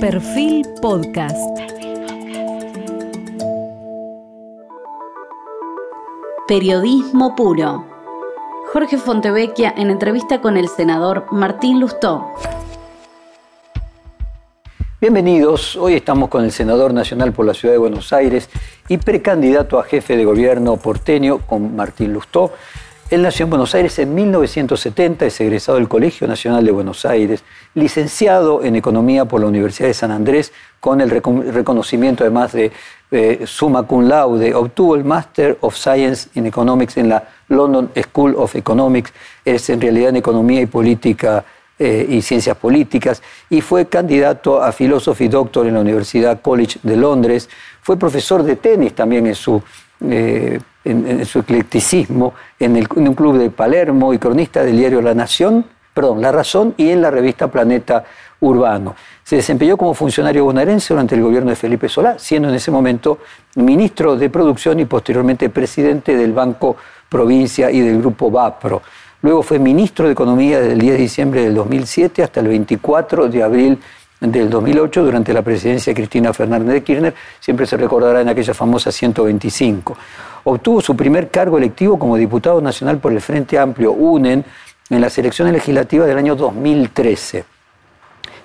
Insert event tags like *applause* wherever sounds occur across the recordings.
Perfil Podcast. Periodismo puro. Jorge Fontevecchia en entrevista con el senador Martín Lustó. Bienvenidos, hoy estamos con el senador nacional por la Ciudad de Buenos Aires y precandidato a jefe de gobierno porteño con Martín Lustó. Él nació en Buenos Aires en 1970, es egresado del Colegio Nacional de Buenos Aires, licenciado en Economía por la Universidad de San Andrés, con el reconocimiento además de eh, summa cum laude, obtuvo el Master of Science in Economics en la London School of Economics, es en realidad en Economía y Política eh, y Ciencias Políticas, y fue candidato a Philosophy Doctor en la Universidad College de Londres, fue profesor de tenis también en su eh, en, su eclecticismo en, un club de Palermo y cronista del diario La Nación, perdón, La Razón y en la revista Planeta Urbano. Se desempeñó como funcionario bonaerense durante el gobierno de Felipe Solá, siendo en ese momento ministro de Producción y posteriormente presidente del Banco Provincia y del Grupo Vapro. Luego fue ministro de Economía desde el 10 de diciembre del 2007 hasta el 24 de abril del 2008 durante la presidencia de Cristina Fernández de Kirchner, siempre se recordará en aquella famosa 125. Obtuvo su primer cargo electivo como diputado nacional por el Frente Amplio UNEN en las elecciones legislativas del año 2013.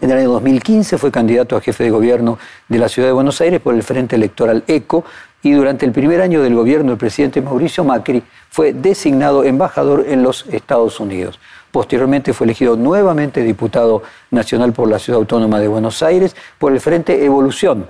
En el año 2015 fue candidato a jefe de gobierno de la ciudad de Buenos Aires por el Frente Electoral ECO y durante el primer año del gobierno del presidente Mauricio Macri fue designado embajador en los Estados Unidos. Posteriormente fue elegido nuevamente diputado nacional por la Ciudad Autónoma de Buenos Aires por el Frente Evolución,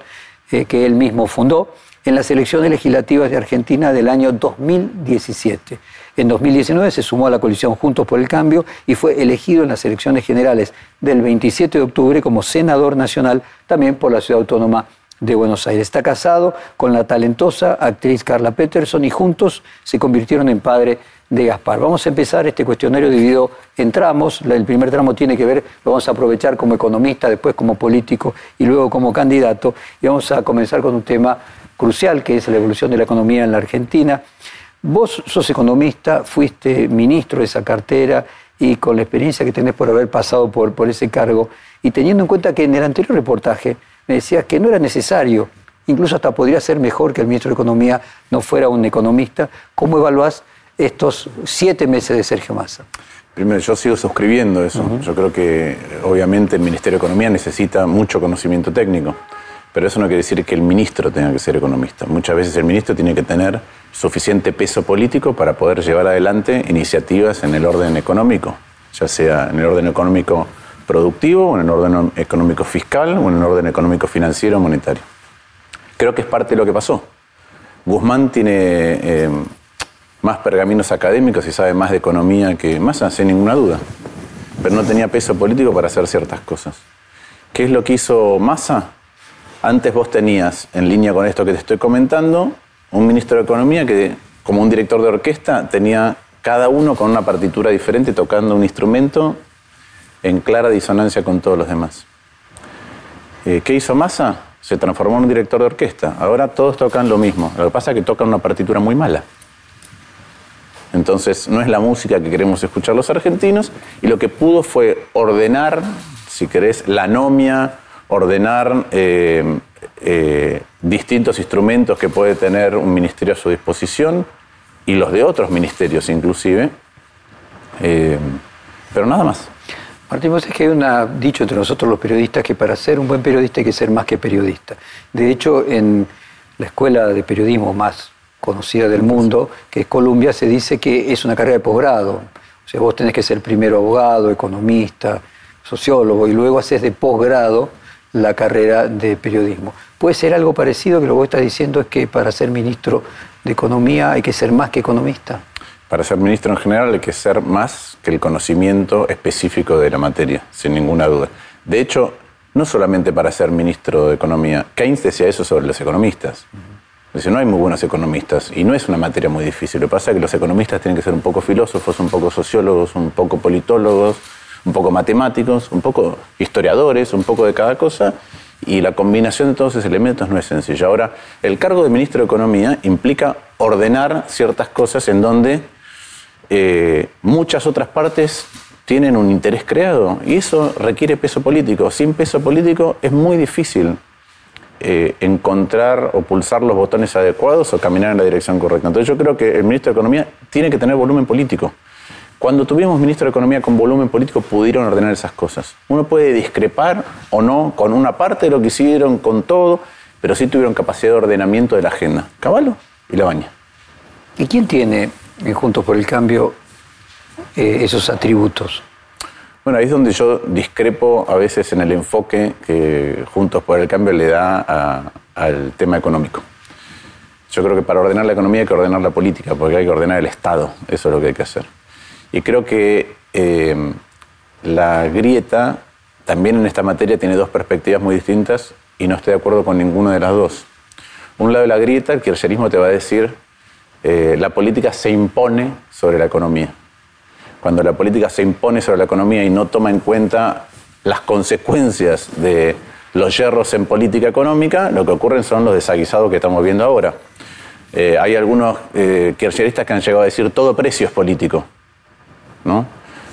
eh, que él mismo fundó en las elecciones legislativas de Argentina del año 2017. En 2019 se sumó a la coalición Juntos por el Cambio y fue elegido en las elecciones generales del 27 de octubre como senador nacional también por la Ciudad Autónoma de Buenos Aires. Está casado con la talentosa actriz Carla Peterson y juntos se convirtieron en padre de Gaspar. Vamos a empezar este cuestionario dividido en tramos. El primer tramo tiene que ver, lo vamos a aprovechar como economista, después como político y luego como candidato. Y vamos a comenzar con un tema crucial que es la evolución de la economía en la Argentina. Vos sos economista, fuiste ministro de esa cartera y con la experiencia que tenés por haber pasado por, ese cargo y teniendo en cuenta que en el anterior reportaje me decías que no era necesario, incluso hasta podría ser mejor que el ministro de Economía no fuera un economista, ¿cómo evaluás estos siete meses de Sergio Massa? Primero, yo sigo suscribiendo eso. Yo creo que obviamente el Ministerio de Economía necesita mucho conocimiento técnico, pero eso no quiere decir que el ministro tenga que ser economista. Muchas veces el ministro tiene que tener suficiente peso político para poder llevar adelante iniciativas en el orden económico, ya sea en el orden económico productivo, o en el orden económico fiscal, o en el orden económico financiero o monetario. Creo que es parte de lo que pasó. Guzmán tiene eh, más pergaminos académicos y sabe más de economía que Massa, sin ninguna duda. Pero no tenía peso político para hacer ciertas cosas. ¿Qué es lo que hizo Massa? Antes vos tenías, en línea con esto que te estoy comentando, un ministro de Economía que, como un director de orquesta, tenía cada uno con una partitura diferente tocando un instrumento en clara disonancia con todos los demás. Eh, ¿Qué hizo Massa? Se transformó en un director de orquesta. Ahora todos tocan lo mismo. Lo que pasa es que tocan una partitura muy mala. Entonces no es la música que queremos escuchar los argentinos y lo que pudo fue ordenar, si querés, la anomia, ordenar eh, eh, distintos instrumentos que puede tener un ministerio a su disposición y los de otros ministerios inclusive, eh, pero nada más. Martín, vos es que hay un dicho entre nosotros los periodistas que para ser un buen periodista hay que ser más que periodista. De hecho, en la escuela de periodismo más conocida del mundo, que es Columbia, se dice que es una carrera de posgrado. O sea, vos tenés que ser primero abogado, economista, sociólogo, y luego haces de posgrado la carrera de periodismo. ¿Puede ser algo parecido que lo que vos estás diciendo es que para ser ministro de Economía hay que ser más que economista? Para ser ministro en general hay que ser más que el conocimiento específico de la materia, sin ninguna duda. De hecho, no solamente para ser ministro de Economía, Keynes decía eso sobre los economistas. Dice, no hay muy buenos economistas y no es una materia muy difícil. Lo que pasa es que los economistas tienen que ser un poco filósofos, un poco sociólogos, un poco politólogos, un poco matemáticos, un poco historiadores, un poco de cada cosa. Y la combinación de todos esos elementos no es sencilla. Ahora, el cargo de ministro de Economía implica ordenar ciertas cosas en donde eh, muchas otras partes tienen un interés creado y eso requiere peso político. Sin peso político es muy difícil eh, encontrar o pulsar los botones adecuados o caminar en la dirección correcta. Entonces yo creo que el ministro de Economía tiene que tener volumen político. Cuando tuvimos ministro de Economía con volumen político pudieron ordenar esas cosas. Uno puede discrepar o no con una parte de lo que hicieron, con todo, pero sí tuvieron capacidad de ordenamiento de la agenda. Caballo y la baña. ¿Y quién tiene, en Juntos por el Cambio, eh, esos atributos? Bueno, ahí es donde yo discrepo a veces en el enfoque que Juntos por el Cambio le da al tema económico. Yo creo que para ordenar la economía hay que ordenar la política, porque hay que ordenar el Estado, eso es lo que hay que hacer. Y creo que eh, la grieta también en esta materia tiene dos perspectivas muy distintas y no estoy de acuerdo con ninguna de las dos. Un lado de la grieta, el kirchnerismo te va a decir, eh, la política se impone sobre la economía cuando la política se impone sobre la economía y no toma en cuenta las consecuencias de los hierros en política económica, lo que ocurren son los desaguisados que estamos viendo ahora. Eh, hay algunos eh, que han llegado a decir todo precio es político. ¿no?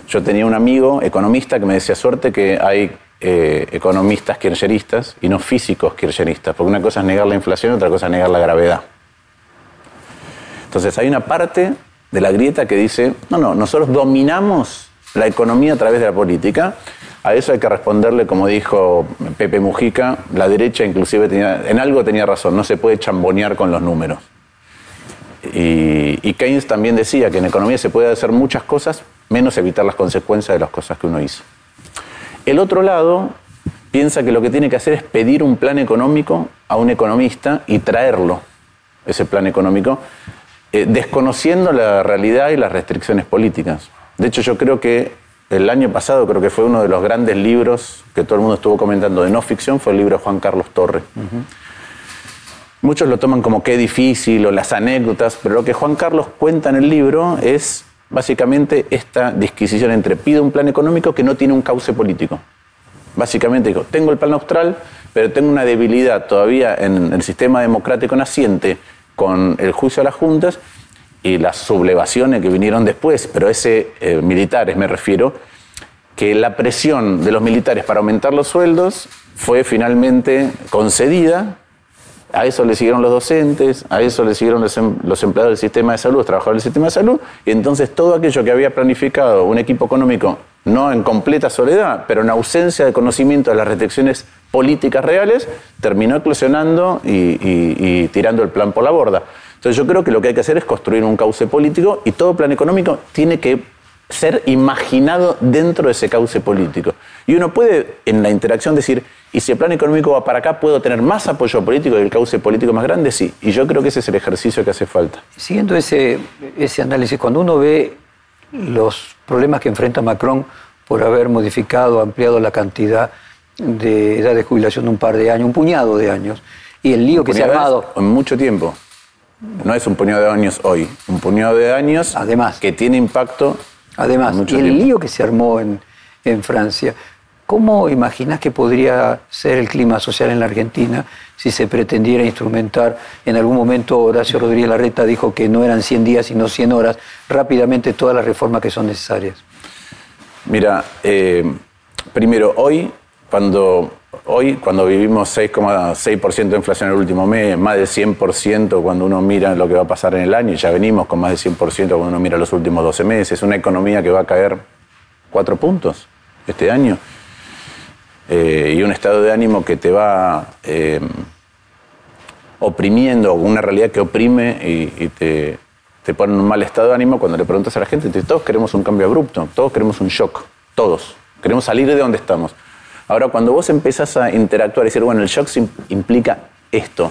Yo tenía un amigo economista que me decía suerte que hay eh, economistas kirchneristas y no físicos kirchneristas, porque una cosa es negar la inflación y otra cosa es negar la gravedad. Entonces hay una parte de la grieta que dice, no, no, nosotros dominamos la economía a través de la política. A eso hay que responderle, como dijo Pepe Mujica, la derecha inclusive tenía, en algo tenía razón, no se puede chambonear con los números. Y, y, Keynes también decía que en economía se puede hacer muchas cosas, menos evitar las consecuencias de las cosas que uno hizo. El otro lado piensa que lo que tiene que hacer es pedir un plan económico a un economista y traerlo, ese plan económico, eh, desconociendo la realidad y las restricciones políticas. De hecho, yo creo que el año pasado, creo que fue uno de los grandes libros que todo el mundo estuvo comentando de no ficción, fue el libro de Juan Carlos Torre. Muchos lo toman como qué difícil o las anécdotas, pero lo que Juan Carlos cuenta en el libro es básicamente esta disquisición entre pido un plan económico que no tiene un cauce político. Básicamente digo, tengo el plan austral, pero tengo una debilidad todavía en el sistema democrático naciente con el juicio a las juntas y las sublevaciones que vinieron después, pero ese eh, militares me refiero, que la presión de los militares para aumentar los sueldos fue finalmente concedida. A eso le siguieron los docentes, a eso le siguieron los, em, los empleados del sistema de salud, los trabajadores del sistema de salud, y entonces todo aquello que había planificado un equipo económico, no en completa soledad, pero en ausencia de conocimiento de las restricciones políticas reales, terminó eclosionando y, tirando el plan por la borda. Entonces yo creo que lo que hay que hacer es construir un cauce político y todo plan económico tiene que ser imaginado dentro de ese cauce político. Y uno puede en la interacción decir, y si el plan económico va para acá, ¿puedo tener más apoyo político y el cauce político más grande? Sí. Y yo creo que ese es el ejercicio que hace falta. Siguiendo ese, ese análisis, cuando uno ve los problemas que enfrenta Macron por haber modificado, ampliado la cantidad de edad de jubilación de un par de años, un puñado de años, y el lío que se ha armado. En mucho tiempo. No es un puñado de años hoy, un puñado de años además, que tiene impacto. Además, y el lío que se armó en, en Francia. ¿Cómo imaginas que podría ser el clima social en la Argentina si se pretendiera instrumentar? En algún momento Horacio Rodríguez Larreta dijo que no eran 100 días, sino 100 horas, rápidamente todas las reformas que son necesarias. Mira, eh, primero, hoy cuando hoy, cuando vivimos 6,6% de inflación en el último mes, más de 100% cuando uno mira lo que va a pasar en el año, y ya venimos con más de 100% cuando uno mira los últimos 12 meses, una economía que va a caer 4 puntos este año, eh, y un estado de ánimo que te va eh, oprimiendo, una realidad que oprime y, te, te, pone en un mal estado de ánimo cuando le preguntas a la gente, todos queremos un cambio abrupto, todos queremos un shock, todos, queremos salir de donde estamos. Ahora, cuando vos empezás a interactuar y decir, bueno, el shock implica esto.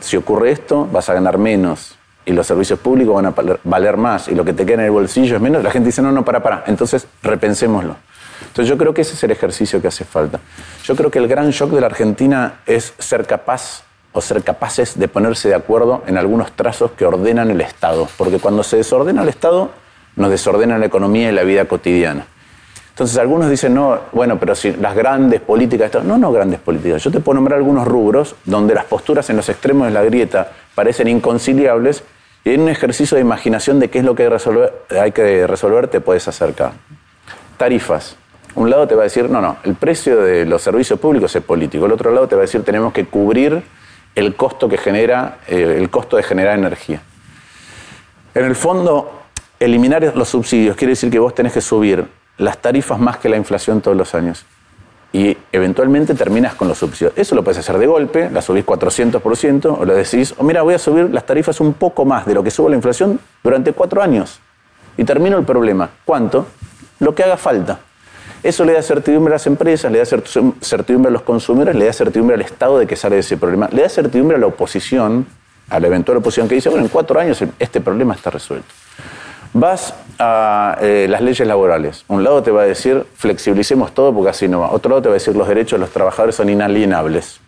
Si ocurre esto, vas a ganar menos y los servicios públicos van a valer más y lo que te queda en el bolsillo es menos, la gente dice, no, no, para, para. Entonces, repensémoslo. Entonces, yo creo que ese es el ejercicio que hace falta. Yo creo que el gran shock de la Argentina es ser capaz o ser capaces de ponerse de acuerdo en algunos trazos que ordenan el Estado. Porque cuando se desordena el Estado, nos desordena la economía y la vida cotidiana. Entonces algunos dicen, no, bueno, pero si las grandes políticas, no, no grandes políticas, yo te puedo nombrar algunos rubros donde las posturas en los extremos de la grieta parecen inconciliables Y en un ejercicio de imaginación de qué es lo que hay que resolver, te puedes acercar. Tarifas. Un lado te va a decir, no, no, el precio de los servicios públicos es político. El otro lado te va a decir, tenemos que cubrir el costo que genera, eh, el costo de generar energía. En el fondo, eliminar los subsidios quiere decir que vos tenés que subir las tarifas más que la inflación todos los años. Y eventualmente terminas con los subsidios. Eso lo puedes hacer de golpe, la subís 400%, o lo decís, o oh, mira, voy a subir las tarifas un poco más de lo que sube la inflación durante cuatro años. Y termino el problema. ¿Cuánto? Lo que haga falta. Eso le da certidumbre a las empresas, le da certidumbre a los consumidores, le da certidumbre al Estado de que sale de ese problema, le da certidumbre a la oposición, a la eventual oposición que dice, bueno, en cuatro años este problema está resuelto. Vas a eh, las leyes laborales. Un lado te va a decir, flexibilicemos todo porque así no va. Otro lado te va a decir, los derechos de los trabajadores son inalienables.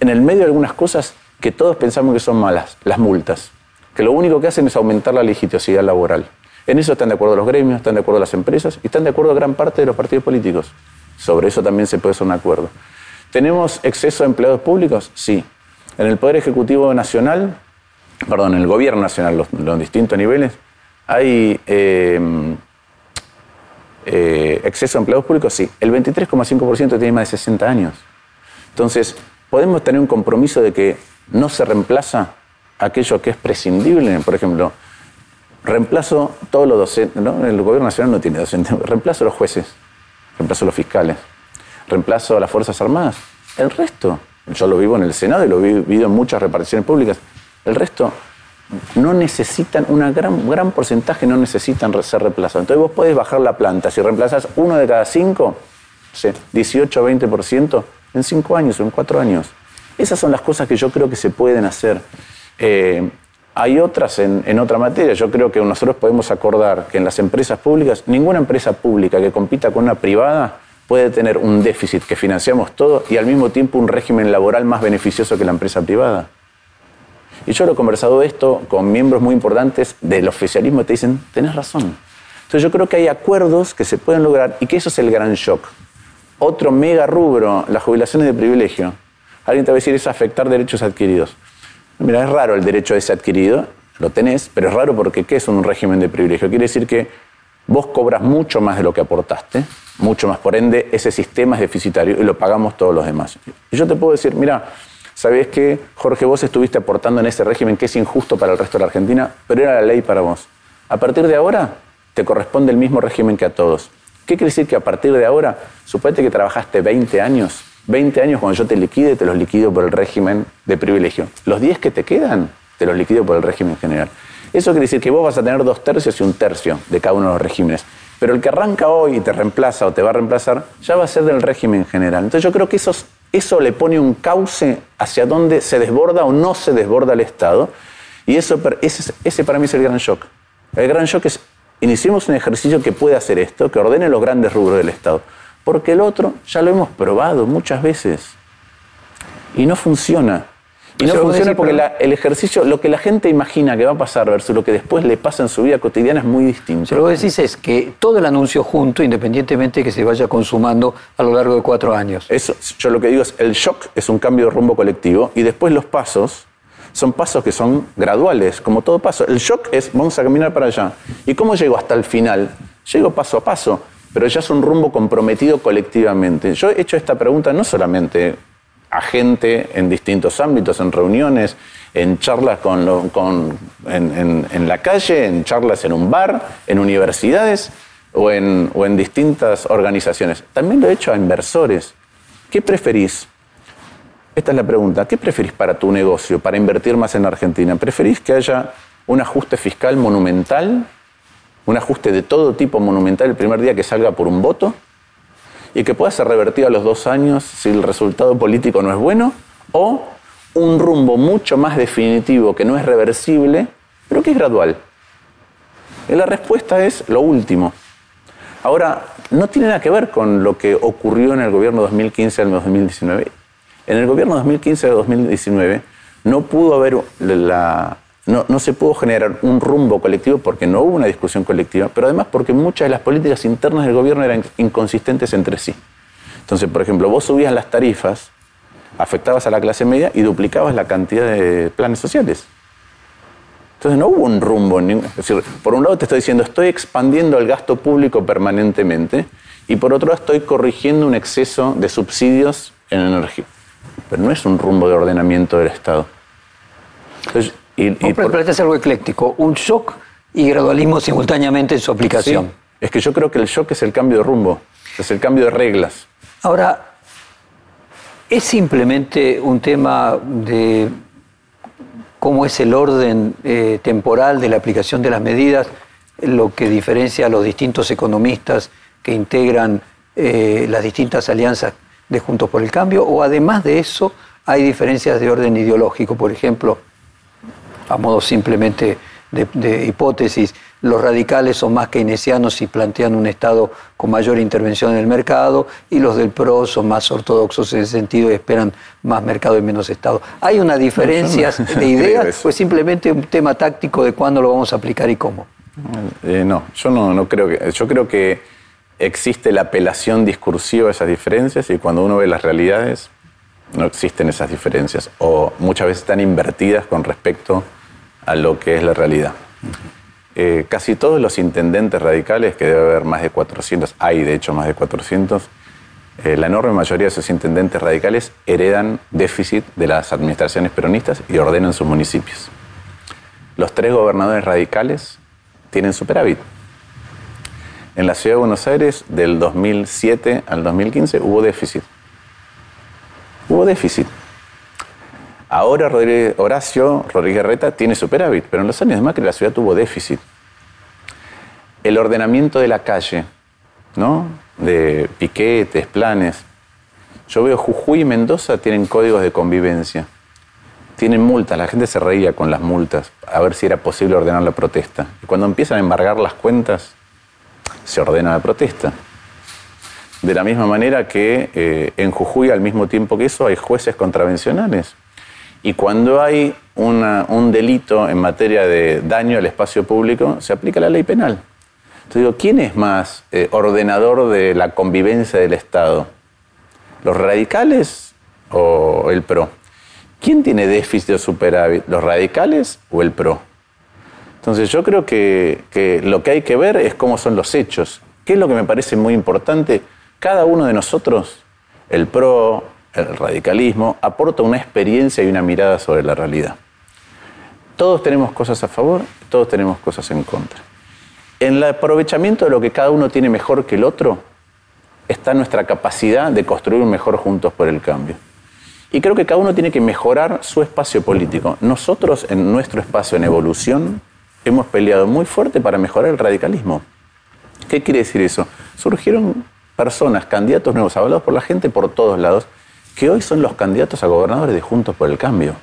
En el medio de algunas cosas que todos pensamos que son malas, las multas, que lo único que hacen es aumentar la legitimidad laboral. En eso están de acuerdo los gremios, están de acuerdo las empresas y están de acuerdo gran parte de los partidos políticos. Sobre eso también se puede hacer un acuerdo. ¿Tenemos exceso de empleados públicos? Sí. En el Poder Ejecutivo Nacional, perdón, en el Gobierno Nacional, los, distintos niveles, hay em, eh, exceso de empleados públicos, sí. El 23,5% tiene más de 60 años. Entonces, podemos tener un compromiso de que no se reemplaza aquello que es prescindible. Por ejemplo, reemplazo todos los docentes, ¿no? el gobierno nacional no tiene docentes, reemplazo los jueces, reemplazo a los fiscales, reemplazo a las Fuerzas Armadas. El resto, yo lo vivo en el Senado y lo he vivido en muchas reparticiones públicas, el resto no necesitan, un gran, gran porcentaje no necesitan ser reemplazados. Entonces vos podés bajar la planta. Si reemplazas uno de cada cinco, 18 o 20% en cinco años o en cuatro años. Esas son las cosas que yo creo que se pueden hacer. Eh, hay otras en, en, otra materia. Yo creo que nosotros podemos acordar que en las empresas públicas, ninguna empresa pública que compita con una privada puede tener un déficit que financiamos todo y al mismo tiempo un régimen laboral más beneficioso que la empresa privada. Y yo lo he conversado esto con miembros muy importantes del oficialismo y te dicen, tenés razón. Entonces yo creo que hay acuerdos que se pueden lograr y que eso es el gran shock. Otro mega rubro, las jubilaciones de privilegio. Alguien te va a decir, es afectar derechos adquiridos. Mira, es raro el derecho ese adquirido, lo tenés, pero es raro porque ¿qué es un régimen de privilegio? Quiere decir que vos cobras mucho más de lo que aportaste, mucho más, por ende ese sistema es deficitario y lo pagamos todos los demás. Y yo te puedo decir, mira, ¿Sabés que, Jorge, vos estuviste aportando en ese régimen que es injusto para el resto de la Argentina, pero era la ley para vos? A partir de ahora, te corresponde el mismo régimen que a todos. ¿Qué quiere decir que a partir de ahora, suponete que trabajaste 20 años, 20 años cuando yo te liquide, te los liquido por el régimen de privilegio. Los 10 que te quedan, te los liquido por el régimen general. Eso quiere decir que vos vas a tener dos tercios y un tercio de cada uno de los regímenes. Pero el que arranca hoy y te reemplaza o te va a reemplazar, ya va a ser del régimen general. Entonces yo creo que esos eso le pone un cauce hacia dónde se desborda o no se desborda el Estado. Y eso, ese, ese para mí es el gran shock. El gran shock es, iniciemos un ejercicio que puede hacer esto, que ordene los grandes rubros del Estado. Porque el otro ya lo hemos probado muchas veces y no funciona. Y no funciona porque el ejercicio, lo que la gente imagina que va a pasar versus lo que después le pasa en su vida cotidiana es muy distinto. Lo que decís es que todo el anuncio junto, independientemente de que se vaya consumando a lo largo de cuatro años. Eso, yo lo que digo es, el shock es un cambio de rumbo colectivo y después los pasos son pasos que son graduales, como todo paso. El shock es, vamos a caminar para allá. ¿Y cómo llego hasta el final? Llego paso a paso, pero ya es un rumbo comprometido colectivamente. Yo he hecho esta pregunta no solamente a gente en distintos ámbitos, en reuniones, en charlas con, en, la calle, en charlas en un bar, en universidades o en, o en distintas organizaciones. También lo he hecho a inversores. ¿Qué preferís? Esta es la pregunta. ¿Qué preferís para tu negocio, para invertir más en Argentina? ¿Preferís que haya un ajuste fiscal monumental? ¿Un ajuste de todo tipo monumental el primer día que salga por un voto? y que pueda ser revertido a los dos años si el resultado político no es bueno, o un rumbo mucho más definitivo que no es reversible, pero que es gradual. Y la respuesta es lo último. Ahora, no tiene nada que ver con lo que ocurrió en el gobierno 2015 al 2019. En el gobierno 2015 al 2019 no pudo haber la, no, se pudo generar un rumbo colectivo porque no hubo una discusión colectiva, pero además porque muchas de las políticas internas del gobierno eran inconsistentes entre sí. Entonces, por ejemplo, vos subías las tarifas, afectabas a la clase media y duplicabas la cantidad de planes sociales. Entonces no hubo un rumbo. Es decir, por un lado te estoy diciendo, estoy expandiendo el gasto público permanentemente y por otro lado estoy corrigiendo un exceso de subsidios en energía. Pero no es un rumbo de ordenamiento del Estado. Entonces, y, pero, es algo ecléctico, un shock y gradualismo simultáneamente en su aplicación. Es que yo creo que el shock es el cambio de rumbo, es el cambio de reglas. Ahora, ¿es simplemente un tema de cómo es el orden eh, temporal de la aplicación de las medidas, lo que diferencia a los distintos economistas que integran eh, las distintas alianzas de Juntos por el Cambio, o además de eso hay diferencias de orden ideológico, por ejemplo, a modo simplemente de, hipótesis, los radicales son más keynesianos y plantean un Estado con mayor intervención en el mercado, y los del PRO son más ortodoxos en ese sentido y esperan más mercado y menos Estado. ¿Hay una diferencia de *laughs* ideas o es simplemente un tema táctico de cuándo lo vamos a aplicar y cómo? Eh, no, yo no, no, creo que. Yo creo que existe la apelación discursiva a esas diferencias y cuando uno ve las realidades no existen esas diferencias o muchas veces están invertidas con respecto a lo que es la realidad. Eh, casi todos los intendentes radicales, que debe haber más de 400, hay de hecho más de 400, eh, la enorme mayoría de esos intendentes radicales heredan déficit de las administraciones peronistas y ordenan sus municipios. Los tres gobernadores radicales tienen superávit. En la ciudad de Buenos Aires, del 2007 al 2015, hubo déficit. Hubo déficit. Ahora Horacio Rodríguez Reta tiene superávit, pero en los años de Macri la ciudad tuvo déficit. El ordenamiento de la calle, ¿no? De piquetes, planes. Yo veo Jujuy y Mendoza tienen códigos de convivencia. Tienen multas, la gente se reía con las multas, a ver si era posible ordenar la protesta. Y cuando empiezan a embargar las cuentas, se ordena la protesta. De la misma manera que eh, en Jujuy, al mismo tiempo que eso, hay jueces contravencionales. Y cuando hay un delito en materia de daño al espacio público, se aplica la ley penal. Entonces digo, ¿quién es más eh, ordenador de la convivencia del Estado? ¿Los radicales o el PRO? ¿Quién tiene déficit o superávit? ¿Los radicales o el PRO? Entonces yo creo que, que lo que hay que ver es cómo son los hechos. ¿Qué es lo que me parece muy importante? Cada uno de nosotros, el PRO, el radicalismo, aporta una experiencia y una mirada sobre la realidad. Todos tenemos cosas a favor, todos tenemos cosas en contra. En el aprovechamiento de lo que cada uno tiene mejor que el otro, está nuestra capacidad de construir un mejor juntos por el cambio. Y creo que cada uno tiene que mejorar su espacio político. Nosotros en nuestro espacio en evolución hemos peleado muy fuerte para mejorar el radicalismo. ¿Qué quiere decir eso? Surgieron personas, candidatos nuevos, hablados por la gente por todos lados, que hoy son los candidatos a gobernadores de Juntos por el Cambio.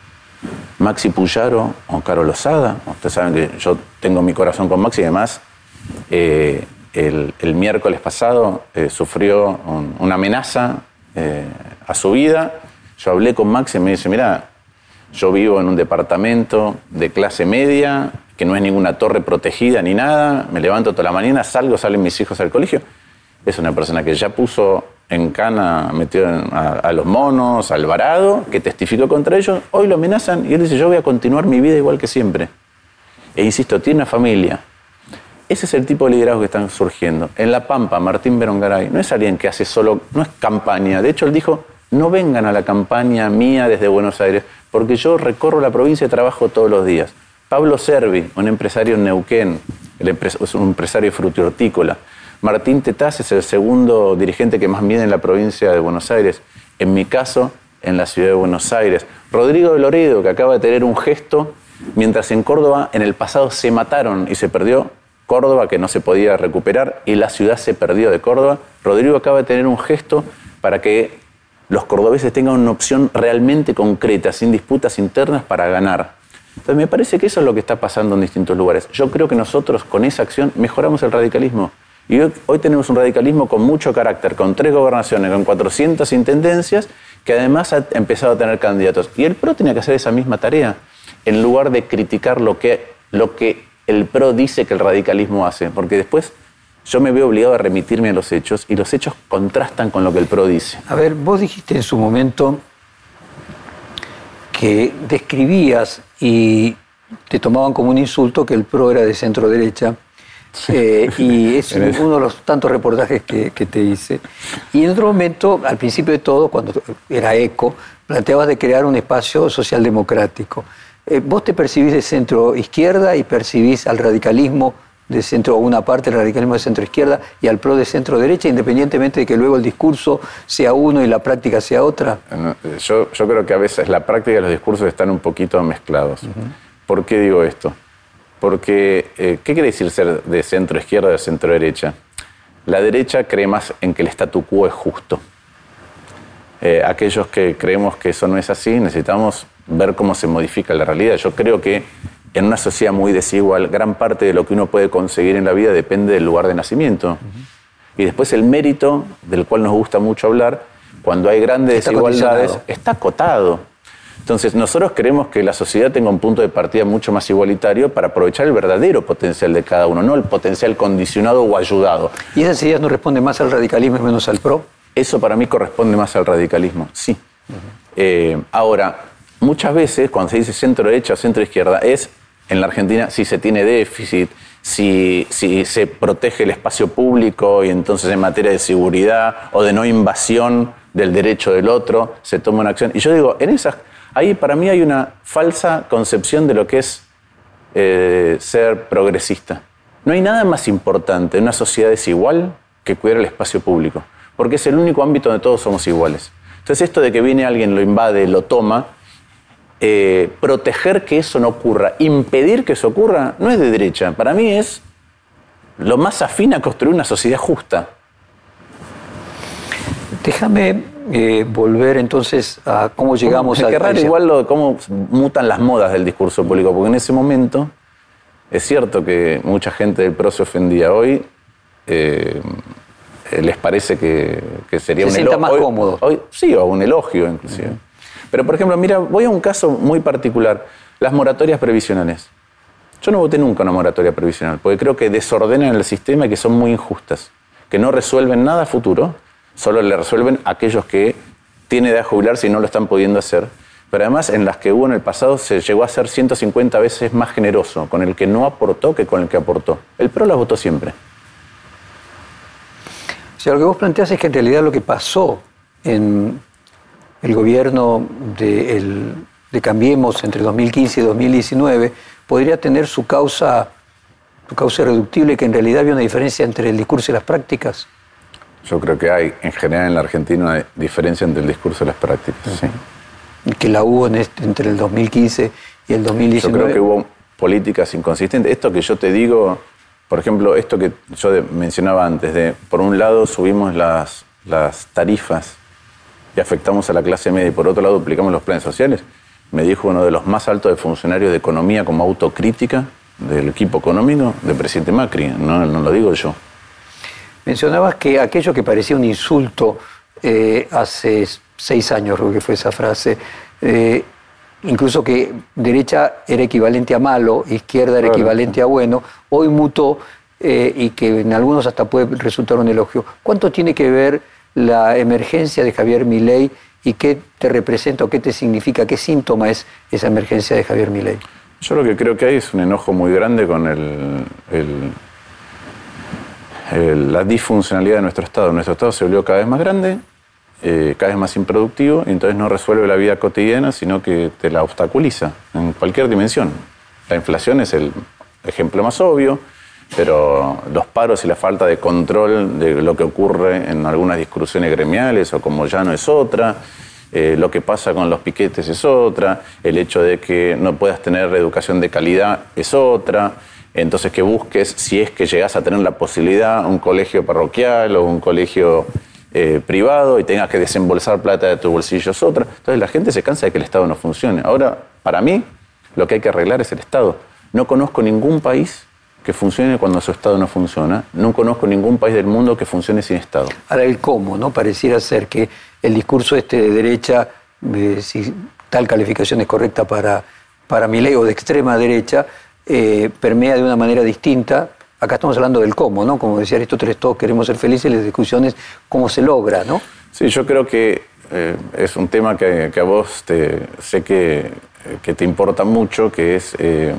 Maxi Puyaro o Caro Lozada. Ustedes saben que yo tengo mi corazón con Maxi y además eh, el, miércoles pasado eh, sufrió una amenaza eh, a su vida. Yo hablé con Maxi y me dice, mira, yo vivo en un departamento de clase media, que no es ninguna torre protegida ni nada, me levanto toda la mañana, salgo, salen mis hijos al colegio. Es una persona que ya puso en cana metió a, los monos, al varado, que testificó contra ellos, hoy lo amenazan y él dice, yo voy a continuar mi vida igual que siempre. E insisto, tiene una familia. Ese es el tipo de liderazgo que están surgiendo. En La Pampa, Martín Berongaray no es alguien que hace solo, no es campaña. De hecho, él dijo, no vengan a la campaña mía desde Buenos Aires, porque yo recorro la provincia y trabajo todos los días. Pablo Servi, un empresario en Neuquén, es un empresario frutihortícola, Martín Tetaz es el segundo dirigente que más mide en la provincia de Buenos Aires. En mi caso, en la ciudad de Buenos Aires. Rodrigo de Loredo, que acaba de tener un gesto, mientras en Córdoba en el pasado se mataron y se perdió Córdoba, que no se podía recuperar, y la ciudad se perdió de Córdoba. Rodrigo acaba de tener un gesto para que los cordobeses tengan una opción realmente concreta, sin disputas internas, para ganar. Entonces me parece que eso es lo que está pasando en distintos lugares. Yo creo que nosotros con esa acción mejoramos el radicalismo. Y hoy, tenemos un radicalismo con mucho carácter, con tres gobernaciones, con 400 intendencias, que además ha empezado a tener candidatos. Y el PRO tenía que hacer esa misma tarea, en lugar de criticar lo que, lo que el PRO dice que el radicalismo hace, porque después yo me veo obligado a remitirme a los hechos y los hechos contrastan con lo que el PRO dice. A ver, vos dijiste en su momento que describías y te tomaban como un insulto que el PRO era de centro derecha. Eh, y es uno de los tantos reportajes que, te hice. Y en otro momento, al principio de todo, cuando era ECO, planteabas de crear un espacio socialdemocrático. Eh, ¿Vos te percibís de centro izquierda y percibís al radicalismo de centro, una parte del radicalismo de centro izquierda y al PRO de centro derecha, independientemente de que luego el discurso sea uno y la práctica sea otra? Eh, yo, yo creo que a veces la práctica y los discursos están un poquito mezclados. ¿Por qué digo esto? Porque, eh, ¿qué quiere decir ser de centro izquierda o de centro derecha? La derecha cree más en que el statu quo es justo. Eh, aquellos que creemos que eso no es así, necesitamos ver cómo se modifica la realidad. Yo creo que en una sociedad muy desigual, gran parte de lo que uno puede conseguir en la vida depende del lugar de nacimiento. Y después el mérito, del cual nos gusta mucho hablar, cuando hay grandes desigualdades, está acotado. Entonces, nosotros queremos que la sociedad tenga un punto de partida mucho más igualitario para aprovechar el verdadero potencial de cada uno, no el potencial condicionado o ayudado. ¿Y esas ideas no responden más al radicalismo y menos al PRO? Eso para mí corresponde más al radicalismo, sí. Eh, ahora, muchas veces cuando se dice centro derecha o centro izquierda es en la Argentina si se tiene déficit, si, si, se protege el espacio público y entonces en materia de seguridad o de no invasión del derecho del otro se toma una acción. Y yo digo, en esas Ahí para mí hay una falsa concepción de lo que es eh, ser progresista. No hay nada más importante en una sociedad desigual que cuidar el espacio público, porque es el único ámbito donde todos somos iguales. Entonces esto de que viene alguien, lo invade, lo toma, eh, proteger que eso no ocurra, impedir que eso ocurra, no es de derecha. Para mí es lo más afín a construir una sociedad justa. Déjame eh, volver entonces a cómo llegamos a... Es igual cómo mutan las modas del discurso público, porque en ese momento es cierto que mucha gente del PRO se ofendía. Hoy eh, les parece que, sería un elogio. más cómodo. Hoy, sí, o un elogio inclusive. Pero por ejemplo, mira, voy a un caso muy particular, las moratorias previsionales. Yo no voté nunca una moratoria previsional, porque creo que desordenan el sistema y que son muy injustas, que no resuelven nada futuro solo le resuelven a aquellos que tienen edad de jubilarse y no lo están pudiendo hacer. Pero además en las que hubo en el pasado se llegó a ser 150 veces más generoso con el que no aportó que con el que aportó. El PRO las votó siempre. O sea, lo que vos planteas es que en realidad lo que pasó en el gobierno de, de Cambiemos entre 2015 y 2019 podría tener su causa, su causa irreductible, que en realidad había una diferencia entre el discurso y las prácticas. Yo creo que hay, en general en la Argentina, una diferencia entre el discurso y las prácticas. Que la hubo este, entre el 2015 y el 2019. Yo creo que hubo políticas inconsistentes. Esto que yo te digo, por ejemplo, esto que yo mencionaba antes, de por un lado subimos las, las tarifas y afectamos a la clase media y por otro lado duplicamos los planes sociales, me dijo uno de los más altos de funcionarios de economía como autocrítica del equipo económico del presidente Macri, no, no lo digo yo. Mencionabas que aquello que parecía un insulto eh, hace seis años, creo que fue esa frase, eh, incluso que derecha era equivalente a malo, izquierda era equivalente a bueno, hoy mutó eh, y que en algunos hasta puede resultar un elogio. ¿Cuánto tiene que ver la emergencia de Javier Milei y qué te representa o qué te significa, qué síntoma es esa emergencia de Javier Milei? Yo lo que creo que hay es un enojo muy grande con el eh, la disfuncionalidad de nuestro Estado. Nuestro Estado se volvió cada vez más grande, eh, cada vez más improductivo, y entonces no resuelve la vida cotidiana, sino que te la obstaculiza en cualquier dimensión. La inflación es el ejemplo más obvio, pero los paros y la falta de control de lo que ocurre en algunas discusiones gremiales o como ya no es otra, eh, lo que pasa con los piquetes es otra, el hecho de que no puedas tener educación de calidad es otra entonces que busques, si es que llegas a tener la posibilidad, un colegio parroquial o un colegio eh, privado y tengas que desembolsar plata de tu bolsillo es otra. Entonces la gente se cansa de que el Estado no funcione. Ahora, para mí, lo que hay que arreglar es el Estado. No conozco ningún país que funcione cuando su Estado no funciona. No conozco ningún país del mundo que funcione sin Estado. Ahora, el cómo, ¿no? Pareciera ser que el discurso este de derecha, si tal calificación es correcta para, para mi ley o de extrema derecha, eh, permea de una manera distinta. Acá estamos hablando del cómo, ¿no? Como decía Aristóteles, todos queremos ser felices, las discusiones cómo se logra, ¿no? Sí, yo creo que eh, es un tema que, a vos sé que, te importa mucho, que es eh,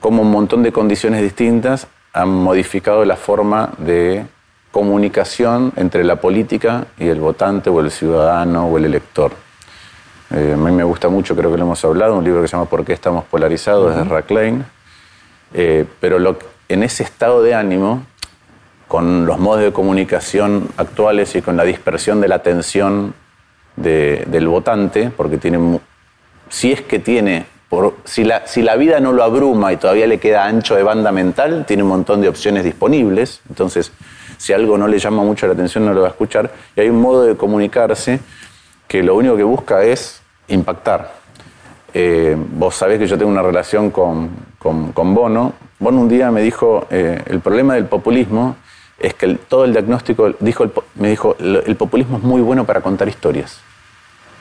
cómo un montón de condiciones distintas han modificado la forma de comunicación entre la política y el votante o el ciudadano o el elector. Eh, a mí me gusta mucho, creo que lo hemos hablado, un libro que se llama ¿Por qué estamos polarizados? de Racklane. pero lo, en ese estado de ánimo con los modos de comunicación actuales y con la dispersión de la atención del votante, porque tiene, si es que tiene, por, si, la, si la vida no lo abruma y todavía le queda ancho de banda mental, tiene un montón de opciones disponibles, entonces si algo no le llama mucho la atención no lo va a escuchar, y hay un modo de comunicarse que lo único que busca es impactar. Eh, vos sabés que yo tengo una relación con, con, Bono. Bono un día me dijo, eh, el problema del populismo es que todo el diagnóstico, dijo, me dijo, el populismo es muy bueno para contar historias,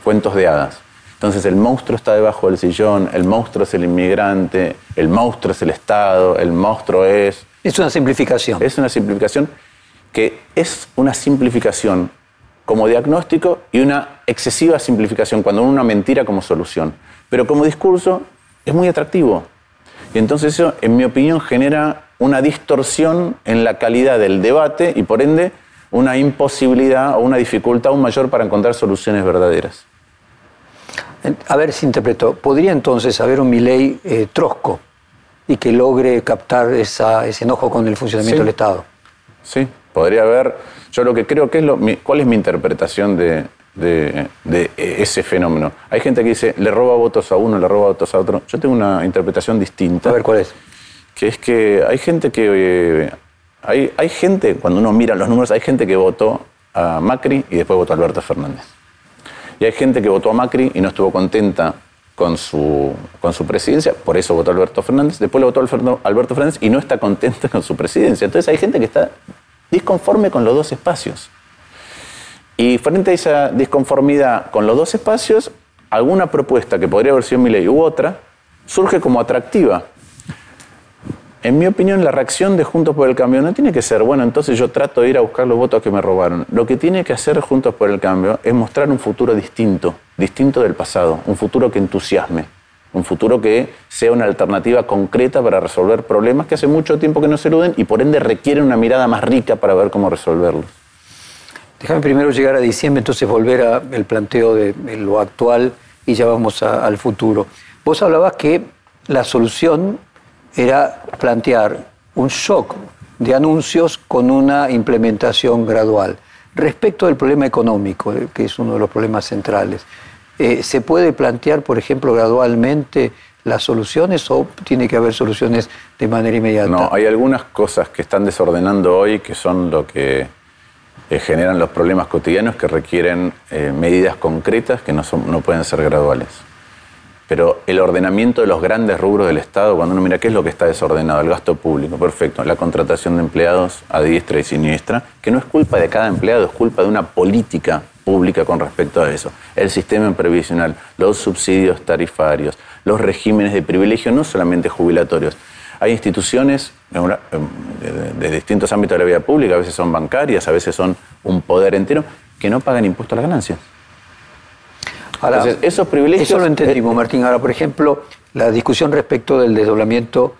cuentos de hadas. Entonces el monstruo está debajo del sillón, el monstruo es el inmigrante, el monstruo es el Estado, el monstruo es... Es una simplificación. Es una simplificación que es una simplificación como diagnóstico y una excesiva simplificación, cuando una mentira como solución. Pero como discurso es muy atractivo. Y entonces eso, en mi opinión, genera una distorsión en la calidad del debate y por ende una imposibilidad o una dificultad aún mayor para encontrar soluciones verdaderas. A ver si interpreto, ¿podría entonces haber un Milei eh, trosco y que logre captar ese enojo con el funcionamiento del Estado? Sí, podría haber. Yo lo que creo que es lo. ¿Cuál es mi interpretación de, de, ese fenómeno? Hay gente que dice, le roba votos a uno, le roba votos a otro. Yo tengo una interpretación distinta. A ver, ¿cuál es? que es que hay gente que... Eh, hay, hay gente, cuando uno mira los números, hay gente que votó a Macri y después votó a Alberto Fernández. Y hay gente que votó a Macri y no estuvo contenta con su, con su presidencia, por eso votó a Alberto Fernández, después le votó a Alberto Fernández y no está contenta con su presidencia. Entonces hay gente que está disconforme con los dos espacios. Y frente a esa disconformidad con los dos espacios, alguna propuesta que podría haber sido mi ley u otra surge como atractiva en mi opinión, la reacción de Juntos por el Cambio no tiene que ser, bueno, entonces yo trato de ir a buscar los votos que me robaron. Lo que tiene que hacer Juntos por el Cambio es mostrar un futuro distinto, distinto del pasado, un futuro que entusiasme, un futuro que sea una alternativa concreta para resolver problemas que hace mucho tiempo que no se eluden y por ende requieren una mirada más rica para ver cómo resolverlos. Déjame primero llegar a diciembre, entonces volver al planteo de, lo actual y ya vamos al futuro. Vos hablabas que la solución era plantear un shock de anuncios con una implementación gradual. Respecto del problema económico, eh, que es uno de los problemas centrales, eh, ¿se puede plantear, por ejemplo, gradualmente las soluciones o tiene que haber soluciones de manera inmediata? No, hay algunas cosas que están desordenando hoy que son lo que eh, generan los problemas cotidianos que requieren medidas concretas que no, son, no pueden ser graduales pero el ordenamiento de los grandes rubros del Estado, cuando uno mira qué es lo que está desordenado, el gasto público, perfecto, la contratación de empleados a diestra y siniestra, que no es culpa de cada empleado, es culpa de una política pública con respecto a eso. El sistema previsional, los subsidios tarifarios, los regímenes de privilegio, no solamente jubilatorios. Hay instituciones de distintos ámbitos de la vida pública, a veces son bancarias, a veces son un poder entero, que no pagan impuestos a las ganancias esos privilegios... Eso lo entendimos, Martín. Ahora, por ejemplo, la discusión respecto del desdoblamiento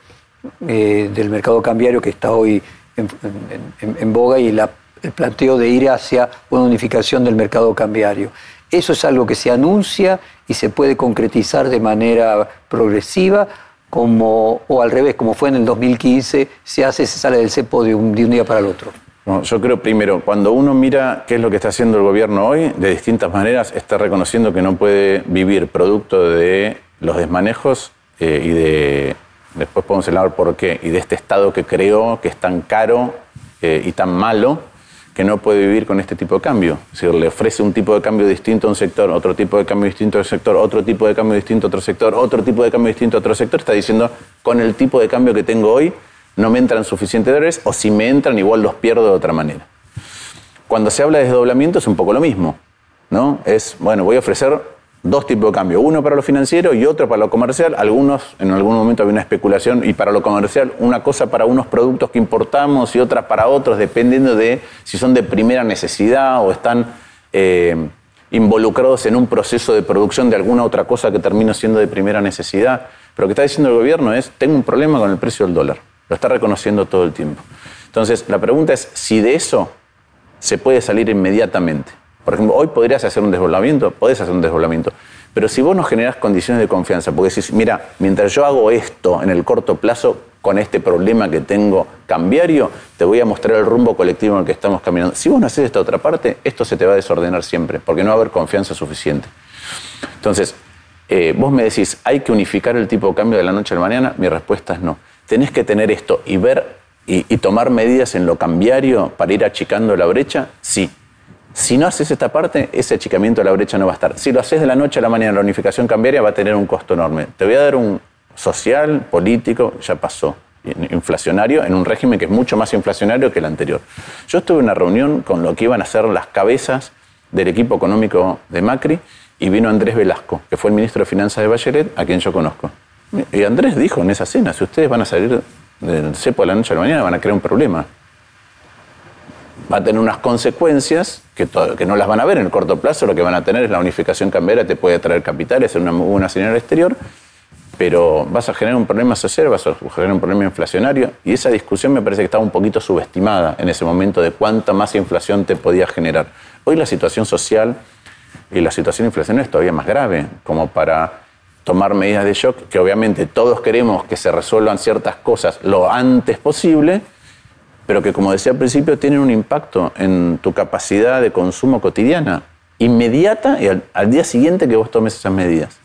eh, del mercado cambiario que está hoy en, boga y el planteo de ir hacia una unificación del mercado cambiario. ¿Eso es algo que se anuncia y se puede concretizar de manera progresiva? Como, o al revés, como fue en el 2015, se hace, se sale del cepo de un día para el otro yo creo primero, cuando uno mira qué es lo que está haciendo el gobierno hoy, de distintas maneras está reconociendo que no puede vivir producto de los desmanejos eh, y de, después podemos hablar por qué, y de este Estado que creó, que es tan caro eh, y tan malo, no puede vivir con este tipo de cambio. Es le ofrece un tipo de cambio distinto a un sector, otro tipo de cambio distinto a otro sector, otro tipo de cambio distinto a otro sector, otro tipo de cambio distinto a otro sector, está diciendo, con el tipo de cambio que tengo hoy, no me entran suficientes dólares o si me entran igual los pierdo de otra manera. Cuando se habla de desdoblamiento es un poco lo mismo, ¿no? Es, bueno, voy a ofrecer dos tipos de cambio, uno para lo financiero y otro para lo comercial. Algunos, en algún momento había una especulación y para lo comercial una cosa para unos productos que importamos y otra para otros, dependiendo de si son de primera necesidad o están eh, involucrados en un proceso de producción de alguna otra cosa que termina siendo de primera necesidad. Pero lo que está diciendo el gobierno es, tengo un problema con el precio del dólar. Lo está reconociendo todo el tiempo. Entonces, la pregunta es si de eso se puede salir inmediatamente. Por ejemplo, hoy podrías hacer un desdoblamiento, podés hacer un desdoblamiento. Pero si vos no generás condiciones de confianza, porque decís, mira, mientras yo hago esto en el corto plazo, con este problema que tengo cambiario, te voy a mostrar el rumbo colectivo en el que estamos caminando. Si vos no haces esta otra parte, esto se te va a desordenar siempre, porque no va a haber confianza suficiente. Entonces, eh, vos me decís, ¿hay que unificar el tipo de cambio de la noche a la mañana? Mi respuesta es no. Tenés que tener esto y ver y, y tomar medidas en lo cambiario para ir achicando la brecha, sí. Si no haces esta parte, ese achicamiento de la brecha no va a estar. Si lo haces de la noche a la mañana, la unificación cambiaria va a tener un costo enorme. Te voy a dar un, social, político, ya pasó. Inflacionario, en un régimen que es mucho más inflacionario que el anterior. Yo estuve en una reunión con lo que iban a ser las cabezas del equipo económico de Macri y vino Andrés Velasco, que fue el ministro de Finanzas de Bachelet, a quien yo conozco. Y Andrés dijo en esa cena, si ustedes van a salir del cepo de la noche a la mañana, van a crear un problema. Va a tener unas consecuencias que, no las van a ver en el corto plazo, lo que van a tener es la unificación cambiaria, te puede traer capitales, es una buena señal exterior, pero vas a generar un problema social, vas a generar un problema inflacionario, y esa discusión me parece que estaba un poquito subestimada en ese momento de cuánta más inflación te podía generar. Hoy la situación social y la situación inflacionaria es todavía más grave, como para tomar medidas de shock, que obviamente todos queremos que se resuelvan ciertas cosas lo antes posible, pero que como decía al principio tienen un impacto en tu capacidad de consumo cotidiana, inmediata y al, día siguiente que vos tomes esas medidas.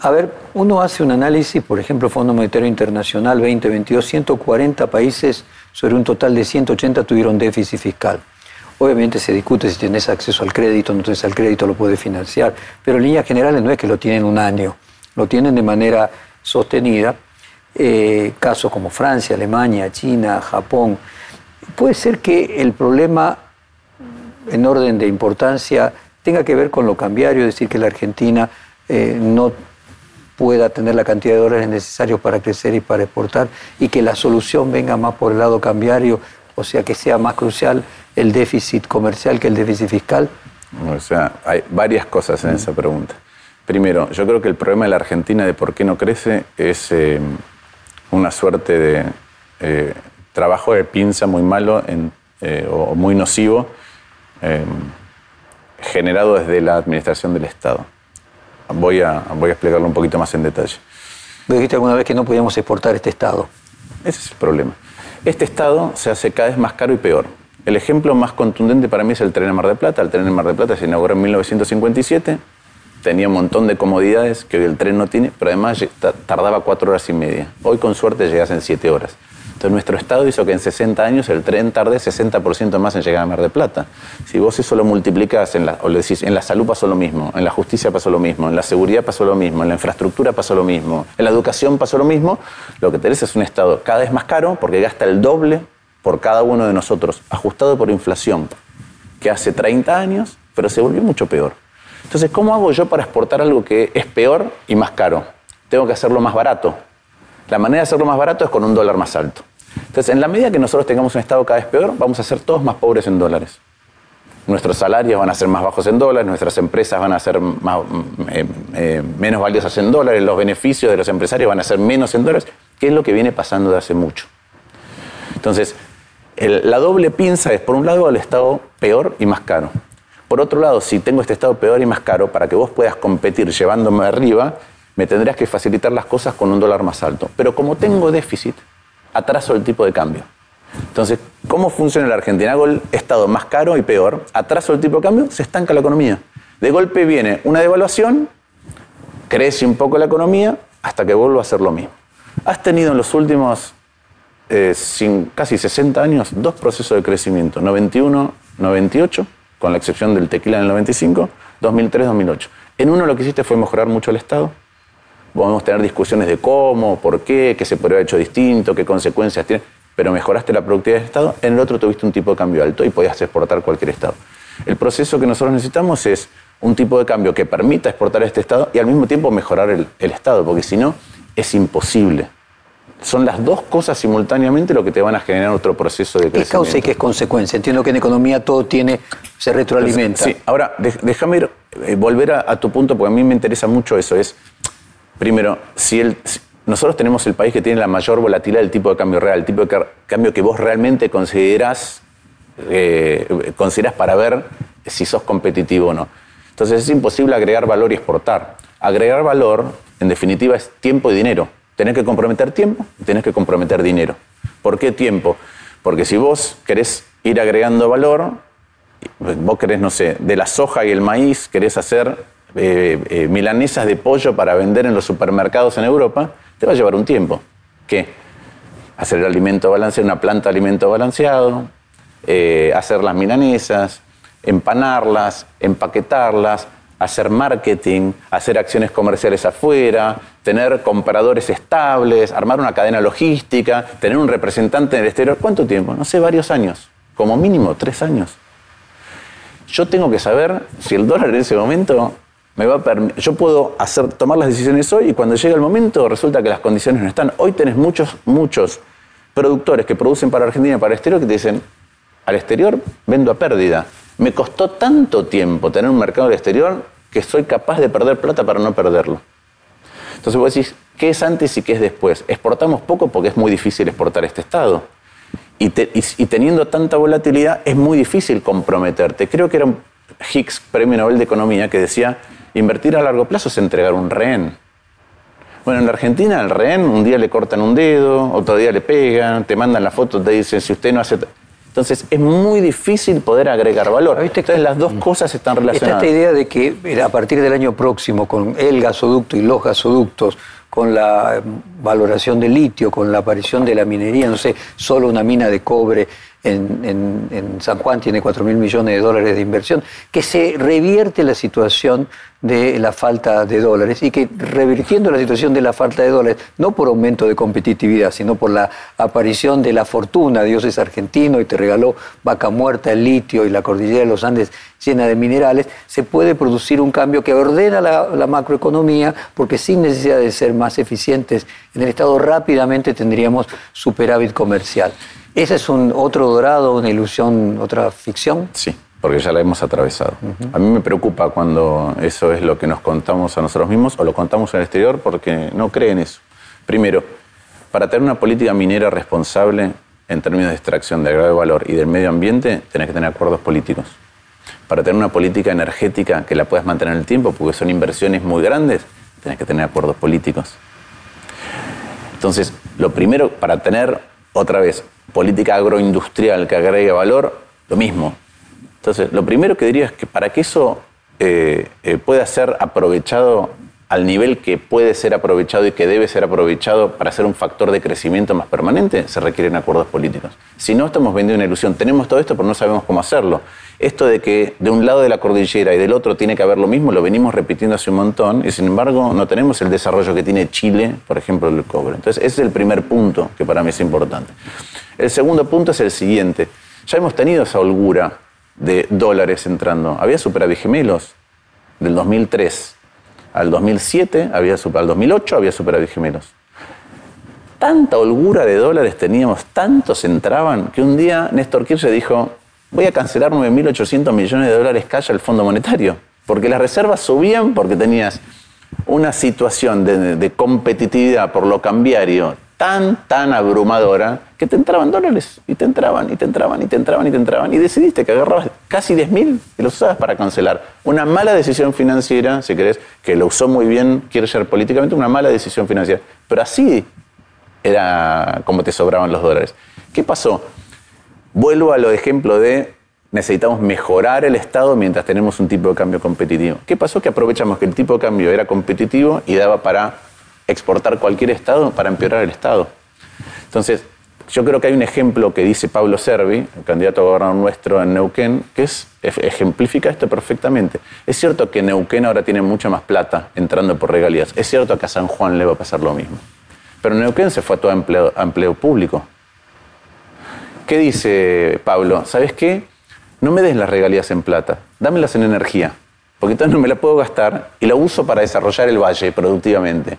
A ver, uno hace un análisis, por ejemplo, Fondo Monetario Internacional 2022, 140 países sobre un total de 180 tuvieron déficit fiscal. Obviamente se discute si tienes acceso al crédito, no al crédito, lo puedes financiar, pero en líneas generales no es que lo tienen un año, lo tienen de manera sostenida. Eh, casos como Francia, Alemania, China, Japón. Puede ser que el problema en orden de importancia tenga que ver con lo cambiario, es decir, que la Argentina eh, no pueda tener la cantidad de dólares necesarios para crecer y para exportar y que la solución venga más por el lado cambiario, o sea, que sea más crucial el déficit comercial que el déficit fiscal? O sea, hay varias cosas en esa pregunta. Primero, yo creo que el problema de la Argentina de por qué no crece es eh, una suerte de eh, trabajo de pinza muy malo eh, o muy nocivo generado desde la administración del Estado. Voy a, voy a explicarlo un poquito más en detalle. ¿Me dijiste alguna vez que no podíamos exportar este Estado? Ese es el problema. Este Estado se hace cada vez más caro y peor. El ejemplo más contundente para mí es el tren de Mar del Plata. El tren de Mar del Plata se inauguró en 1957, tenía un montón de comodidades que hoy el tren no tiene, pero además tardaba cuatro horas y media. Hoy con suerte llegas en siete horas. Entonces nuestro Estado hizo que en 60 años el tren tarde 60% más en llegar a Mar del Plata. Si vos eso lo multiplicás, en la, o le decís, en la salud pasó lo mismo, en la justicia pasó lo mismo, en la seguridad pasó lo mismo, en la infraestructura pasó lo mismo, en la educación pasó lo mismo, lo que tenés es un Estado cada vez más caro porque gasta el doble por cada uno de nosotros, ajustado por inflación, que hace 30 años, pero se volvió mucho peor. Entonces, ¿cómo hago yo para exportar algo que es peor y más caro? Tengo que hacerlo más barato. La manera de hacerlo más barato es con un dólar más alto. Entonces, en la medida que nosotros tengamos un Estado cada vez peor, vamos a ser todos más pobres en dólares. Nuestros salarios van a ser más bajos en dólares, nuestras empresas van a ser eh, eh, menos valiosas en dólares, los beneficios de los empresarios van a ser menos en dólares, que es lo que viene pasando de hace mucho. Entonces, la doble pinza es, por un lado, el Estado peor y más caro. Por otro lado, si tengo este Estado peor y más caro, para que vos puedas competir llevándome arriba, me tendrías que facilitar las cosas con un dólar más alto. Pero como tengo déficit, atraso el tipo de cambio. Entonces, ¿cómo funciona la Argentina? Hago el Estado más caro y peor, atraso el tipo de cambio, se estanca la economía. De golpe viene una devaluación, crece un poco la economía, hasta que vuelvo a hacer lo mismo. Has tenido en los últimos eh, casi 60 años dos procesos de crecimiento, 91, 98, con la excepción del tequila en el 95, 2003, 2008. En uno lo que hiciste fue mejorar mucho el Estado, Podemos tener discusiones de cómo, por qué, qué se podría haber hecho distinto, qué consecuencias tiene, pero mejoraste la productividad del Estado. En el otro tuviste un tipo de cambio alto y podías exportar cualquier Estado. El proceso que nosotros necesitamos es un tipo de cambio que permita exportar este Estado y al mismo tiempo mejorar el, Estado, porque si no, es imposible. Son las dos cosas simultáneamente lo que te van a generar otro proceso de crecimiento. ¿Qué causa y qué es consecuencia? Entiendo que en economía todo tiene, se retroalimenta. Sí, ahora déjame eh, volver a, tu punto porque a mí me interesa mucho eso. Es, primero, si, el, nosotros tenemos el país que tiene la mayor volatilidad del tipo de cambio real, el tipo de cambio que vos realmente considerás, eh, considerás para ver si sos competitivo o no. Entonces es imposible agregar valor y exportar. Agregar valor, en definitiva, es tiempo y dinero. Tenés que comprometer tiempo y tenés que comprometer dinero. ¿Por qué tiempo? Porque si vos querés ir agregando valor, vos querés, no sé, de la soja y el maíz, querés hacer eh, eh, milanesas de pollo para vender en los supermercados en Europa, te va a llevar un tiempo. ¿Qué? Hacer el alimento balanceado, una planta de alimento balanceado, eh, hacer las milanesas, empanarlas, empaquetarlas, hacer marketing, hacer acciones comerciales afuera, tener compradores estables, armar una cadena logística, tener un representante en el exterior. ¿Cuánto tiempo? No sé, varios años. Como mínimo, tres años. Yo tengo que saber si el dólar en ese momento me va a Yo puedo hacer, tomar las decisiones hoy y cuando llega el momento resulta que las condiciones no están. Hoy tenés muchos, muchos productores que producen para Argentina para el exterior que te dicen, al exterior vendo a pérdida. Me costó tanto tiempo tener un mercado del exterior que soy capaz de perder plata para no perderlo. Entonces vos decís, ¿qué es antes y qué es después? Exportamos poco porque es muy difícil exportar este Estado. Y, teniendo tanta volatilidad es muy difícil comprometerte. Creo que era un Higgs, Premio Nobel de Economía, que decía, invertir a largo plazo es entregar un rehén. Bueno, en la Argentina el rehén un día le cortan un dedo, otro día le pegan, te mandan la foto, te dicen, si usted no hace... Entonces es muy difícil poder agregar valor. Entonces las dos cosas están relacionadas. Está esta idea de que a partir del año próximo, con el gasoducto y los gasoductos, con la valoración del litio, con la aparición de la minería, no sé, solo una mina de cobre en, San Juan tiene 4 mil millones de dólares de inversión, que se revierte la situación de la falta de dólares y que revirtiendo la situación de la falta de dólares, no por aumento de competitividad, sino por la aparición de la fortuna, Dios es argentino y te regaló vaca muerta, el litio y la cordillera de los Andes llena de minerales, se puede producir un cambio que ordena la, la macroeconomía porque sin necesidad de ser más eficientes en el Estado rápidamente tendríamos superávit comercial. ¿Ese es un otro dorado, una ilusión, otra ficción? Sí, porque ya la hemos atravesado. A mí me preocupa cuando eso es lo que nos contamos a nosotros mismos o lo contamos en el exterior porque no creen eso. Primero, para tener una política minera responsable en términos de extracción de agregado de valor y del medio ambiente, tenés que tener acuerdos políticos. Para tener una política energética que la puedas mantener en el tiempo, porque son inversiones muy grandes, tenés que tener acuerdos políticos. Entonces, lo primero, para tener otra vez, política agroindustrial que agregue valor, lo mismo. Entonces, lo primero que diría es que para que eso eh, eh, pueda ser aprovechado al nivel que puede ser aprovechado y que debe ser aprovechado para ser un factor de crecimiento más permanente, se requieren acuerdos políticos. Si no, estamos vendiendo una ilusión. Tenemos todo esto, pero no sabemos cómo hacerlo. Esto de que de un lado de la cordillera y del otro tiene que haber lo mismo, lo venimos repitiendo hace un montón y sin embargo no tenemos el desarrollo que tiene Chile, por ejemplo, el cobre. Entonces, ese es el primer punto que para mí es importante. El segundo punto es el siguiente. Ya hemos tenido esa holgura de dólares entrando. Había superávit gemelos del 2003 al 2007, había, al 2008 había superávit gemelos. Tanta holgura de dólares teníamos, tantos entraban, que un día Néstor Kirchner dijo, voy a cancelar 9.800 millones de dólares cash al Fondo Monetario, porque las reservas subían porque tenías una situación de competitividad por lo cambiario tan, tan abrumadora que te entraban dólares y te entraban y te entraban y te entraban y te entraban y decidiste que agarrabas casi 10.000 y los usabas para cancelar. Una mala decisión financiera, si querés, que lo usó muy bien ser políticamente, una mala decisión financiera. Pero así era como te sobraban los dólares. ¿Qué pasó? Vuelvo a lo ejemplo de necesitamos mejorar el Estado mientras tenemos un tipo de cambio competitivo. ¿Qué pasó? Que aprovechamos que el tipo de cambio era competitivo y daba para exportar cualquier Estado para empeorar el Estado. Entonces, yo creo que hay un ejemplo que dice Pablo Servi, el candidato a gobernador nuestro en Neuquén, que es, ejemplifica esto perfectamente. Es cierto que Neuquén ahora tiene mucha más plata entrando por regalías. Es cierto que a San Juan le va a pasar lo mismo. Pero Neuquén se fue a todo empleo, a empleo público. ¿Qué dice Pablo? ¿Sabes qué? No me des las regalías en plata, dámelas en energía, porque entonces no me la puedo gastar y la uso para desarrollar el valle productivamente.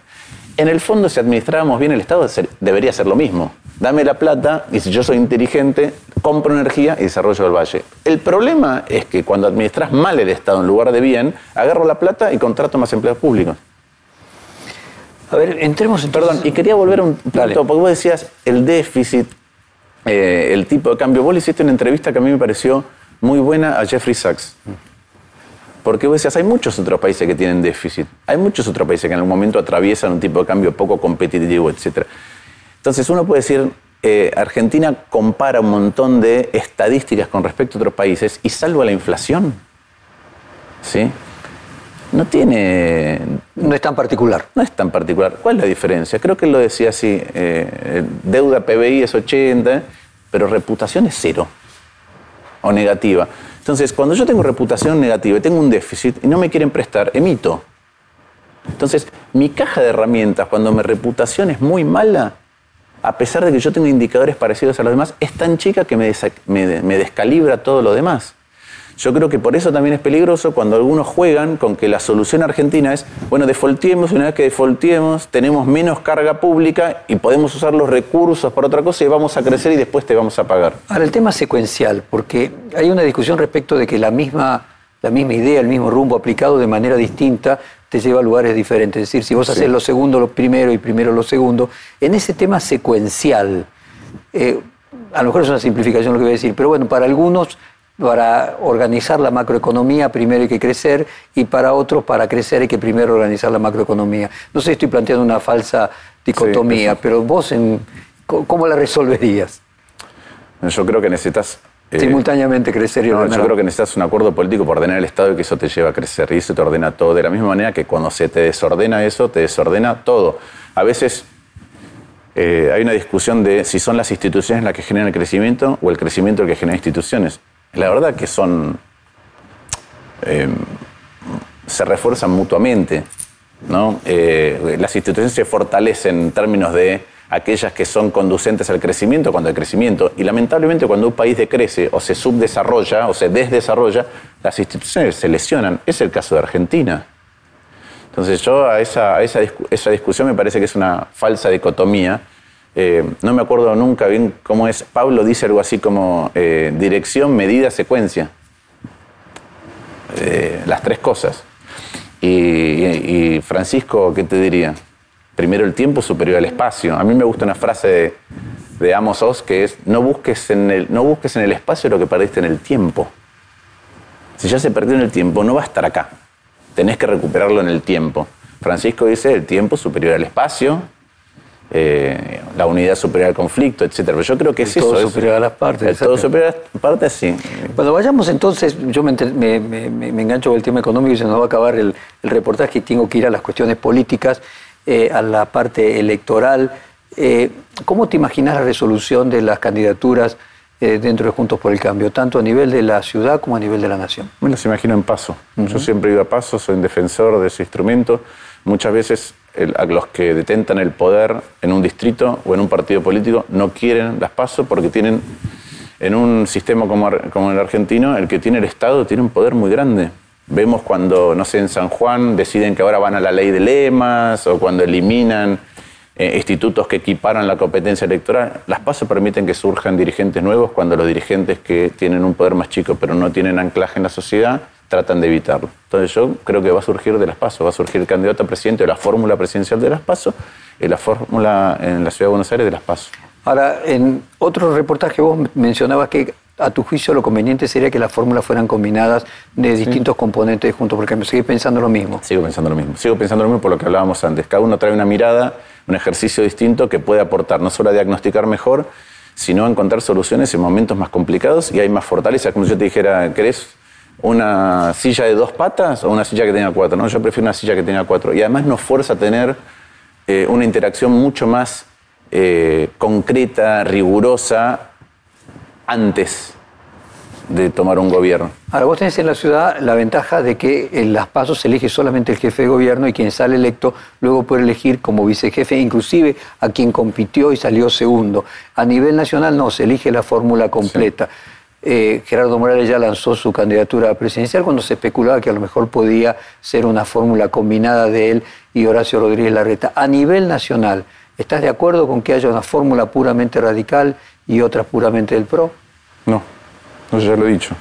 En el fondo, si administrábamos bien el Estado, debería ser lo mismo. Dame la plata y si yo soy inteligente, compro energía y desarrollo el valle. El problema es que cuando administras mal el Estado en lugar de bien, agarro la plata y contrato más empleados públicos. A ver, entremos en... Perdón, y quería volver a un punto, porque vos decías el déficit, eh, el tipo de cambio. Vos le hiciste una entrevista que a mí me pareció muy buena a Jeffrey Sachs. Porque vos decías, hay muchos otros países que tienen déficit. Hay muchos otros países que en algún momento atraviesan un tipo de cambio poco competitivo, etc. Entonces uno puede decir, eh, Argentina compara un montón de estadísticas con respecto a otros países y salvo la inflación, ¿sí? No tiene... No es tan particular. No es tan particular. ¿Cuál es la diferencia? Creo que él lo decía así, eh, deuda PBI es 80, pero reputación es cero o negativa. Entonces, cuando yo tengo reputación negativa y tengo un déficit y no me quieren prestar, emito. Entonces, mi caja de herramientas, cuando mi reputación es muy mala, a pesar de que yo tengo indicadores parecidos a los demás, es tan chica que me, me descalibra todo lo demás. Yo creo que por eso también es peligroso cuando algunos juegan con que la solución argentina es, bueno, defaultiemos y una vez que defaultiemos tenemos menos carga pública y podemos usar los recursos para otra cosa y vamos a crecer y después te vamos a pagar. Ahora, el tema secuencial, porque hay una discusión respecto de que la misma, la misma idea, el mismo rumbo aplicado de manera distinta te lleva a lugares diferentes. Es decir, si vos haces lo segundo lo primero y primero lo segundo, en ese tema secuencial, eh, a lo mejor es una simplificación lo que voy a decir, pero bueno, para algunos para organizar la macroeconomía primero hay que crecer y para otros para crecer hay que primero organizar la macroeconomía. No sé si estoy planteando una falsa dicotomía, pero vos en, ¿cómo la resolverías? Yo creo que necesitas... Eh, Simultáneamente crecer y ordenar. yo creo que necesitas un acuerdo político para ordenar el Estado y que eso te lleva a crecer y eso te ordena todo. De la misma manera que cuando se te desordena eso, te desordena todo. A veces eh, hay una discusión de si son las instituciones las que generan el crecimiento o el crecimiento el que genera instituciones la verdad que son. Eh, se refuerzan mutuamente. ¿no? Eh, las instituciones se fortalecen en términos de aquellas que son conducentes al crecimiento cuando hay crecimiento. Y lamentablemente cuando un país decrece o se subdesarrolla o se desdesarrolla, las instituciones se lesionan. Es el caso de Argentina. Entonces yo a esa, esa, esa discusión me parece que es una falsa dicotomía eh, no me acuerdo nunca bien cómo es. Pablo dice algo así como eh, dirección, medida, secuencia. Eh, las tres cosas. Y, Francisco, ¿qué te diría? Primero el tiempo superior al espacio. A mí me gusta una frase de, Amos Oz que es, no busques, en el, no busques en el espacio lo que perdiste en el tiempo. Si ya se perdió en el tiempo, no va a estar acá. Tenés que recuperarlo en el tiempo. Francisco dice el tiempo superior al espacio, eh, la unidad superior al conflicto, etc. Pero yo creo que es todo eso. superior a las partes. El todo superior a las partes, sí. Cuando vayamos entonces, yo me, engancho con el tema económico y se nos va a acabar el, reportaje y tengo que ir a las cuestiones políticas, eh, a la parte electoral. Eh, ¿Cómo te imaginas la resolución de las candidaturas dentro de Juntos por el Cambio, tanto a nivel de la ciudad como a nivel de la nación? Me las imagino en paso. Yo siempre he ido a paso, soy un defensor de ese instrumento. Muchas veces a los que detentan el poder en un distrito o en un partido político no quieren las pasos porque tienen, en un sistema como, como el argentino, el que tiene el Estado tiene un poder muy grande. Vemos cuando, no sé, en San Juan deciden que ahora van a la ley de lemas o cuando eliminan eh, institutos que equiparan la competencia electoral. Las pasos permiten que surjan dirigentes nuevos cuando los dirigentes que tienen un poder más chico pero no tienen anclaje en la sociedad tratan de evitarlo. Entonces yo creo que va a surgir de las PASO, va a surgir el candidato a presidente de la fórmula presidencial de las PASO y la fórmula en la Ciudad de Buenos Aires de las PASO. Ahora, en otro reportaje vos mencionabas que a tu juicio lo conveniente sería que las fórmulas fueran combinadas de distintos componentes juntos, porque me seguís pensando lo mismo. Sigo pensando lo mismo, sigo pensando lo mismo por lo que hablábamos antes. Cada uno trae una mirada, un ejercicio distinto que puede aportar no solo a diagnosticar mejor, sino a encontrar soluciones en momentos más complicados y hay más fortaleza. Como yo te dijera, ¿querés una silla de dos patas o una silla que tenga cuatro. ¿no? Yo prefiero una silla que tenga cuatro. Y además nos fuerza a tener eh, una interacción mucho más eh, concreta, rigurosa, antes de tomar un gobierno. Ahora, vos tenés en la ciudad la ventaja de que en las pasos se elige solamente el jefe de gobierno y quien sale electo luego puede elegir como vicejefe, inclusive a quien compitió y salió segundo. A nivel nacional no, se elige la fórmula completa. Eh, Gerardo Morales ya lanzó su candidatura presidencial cuando se especulaba que a lo mejor podía ser una fórmula combinada de él y Horacio Rodríguez Larreta. A nivel nacional, ¿Estás de acuerdo con que haya una fórmula puramente radical y otra puramente del PRO? No, no ya lo he dicho.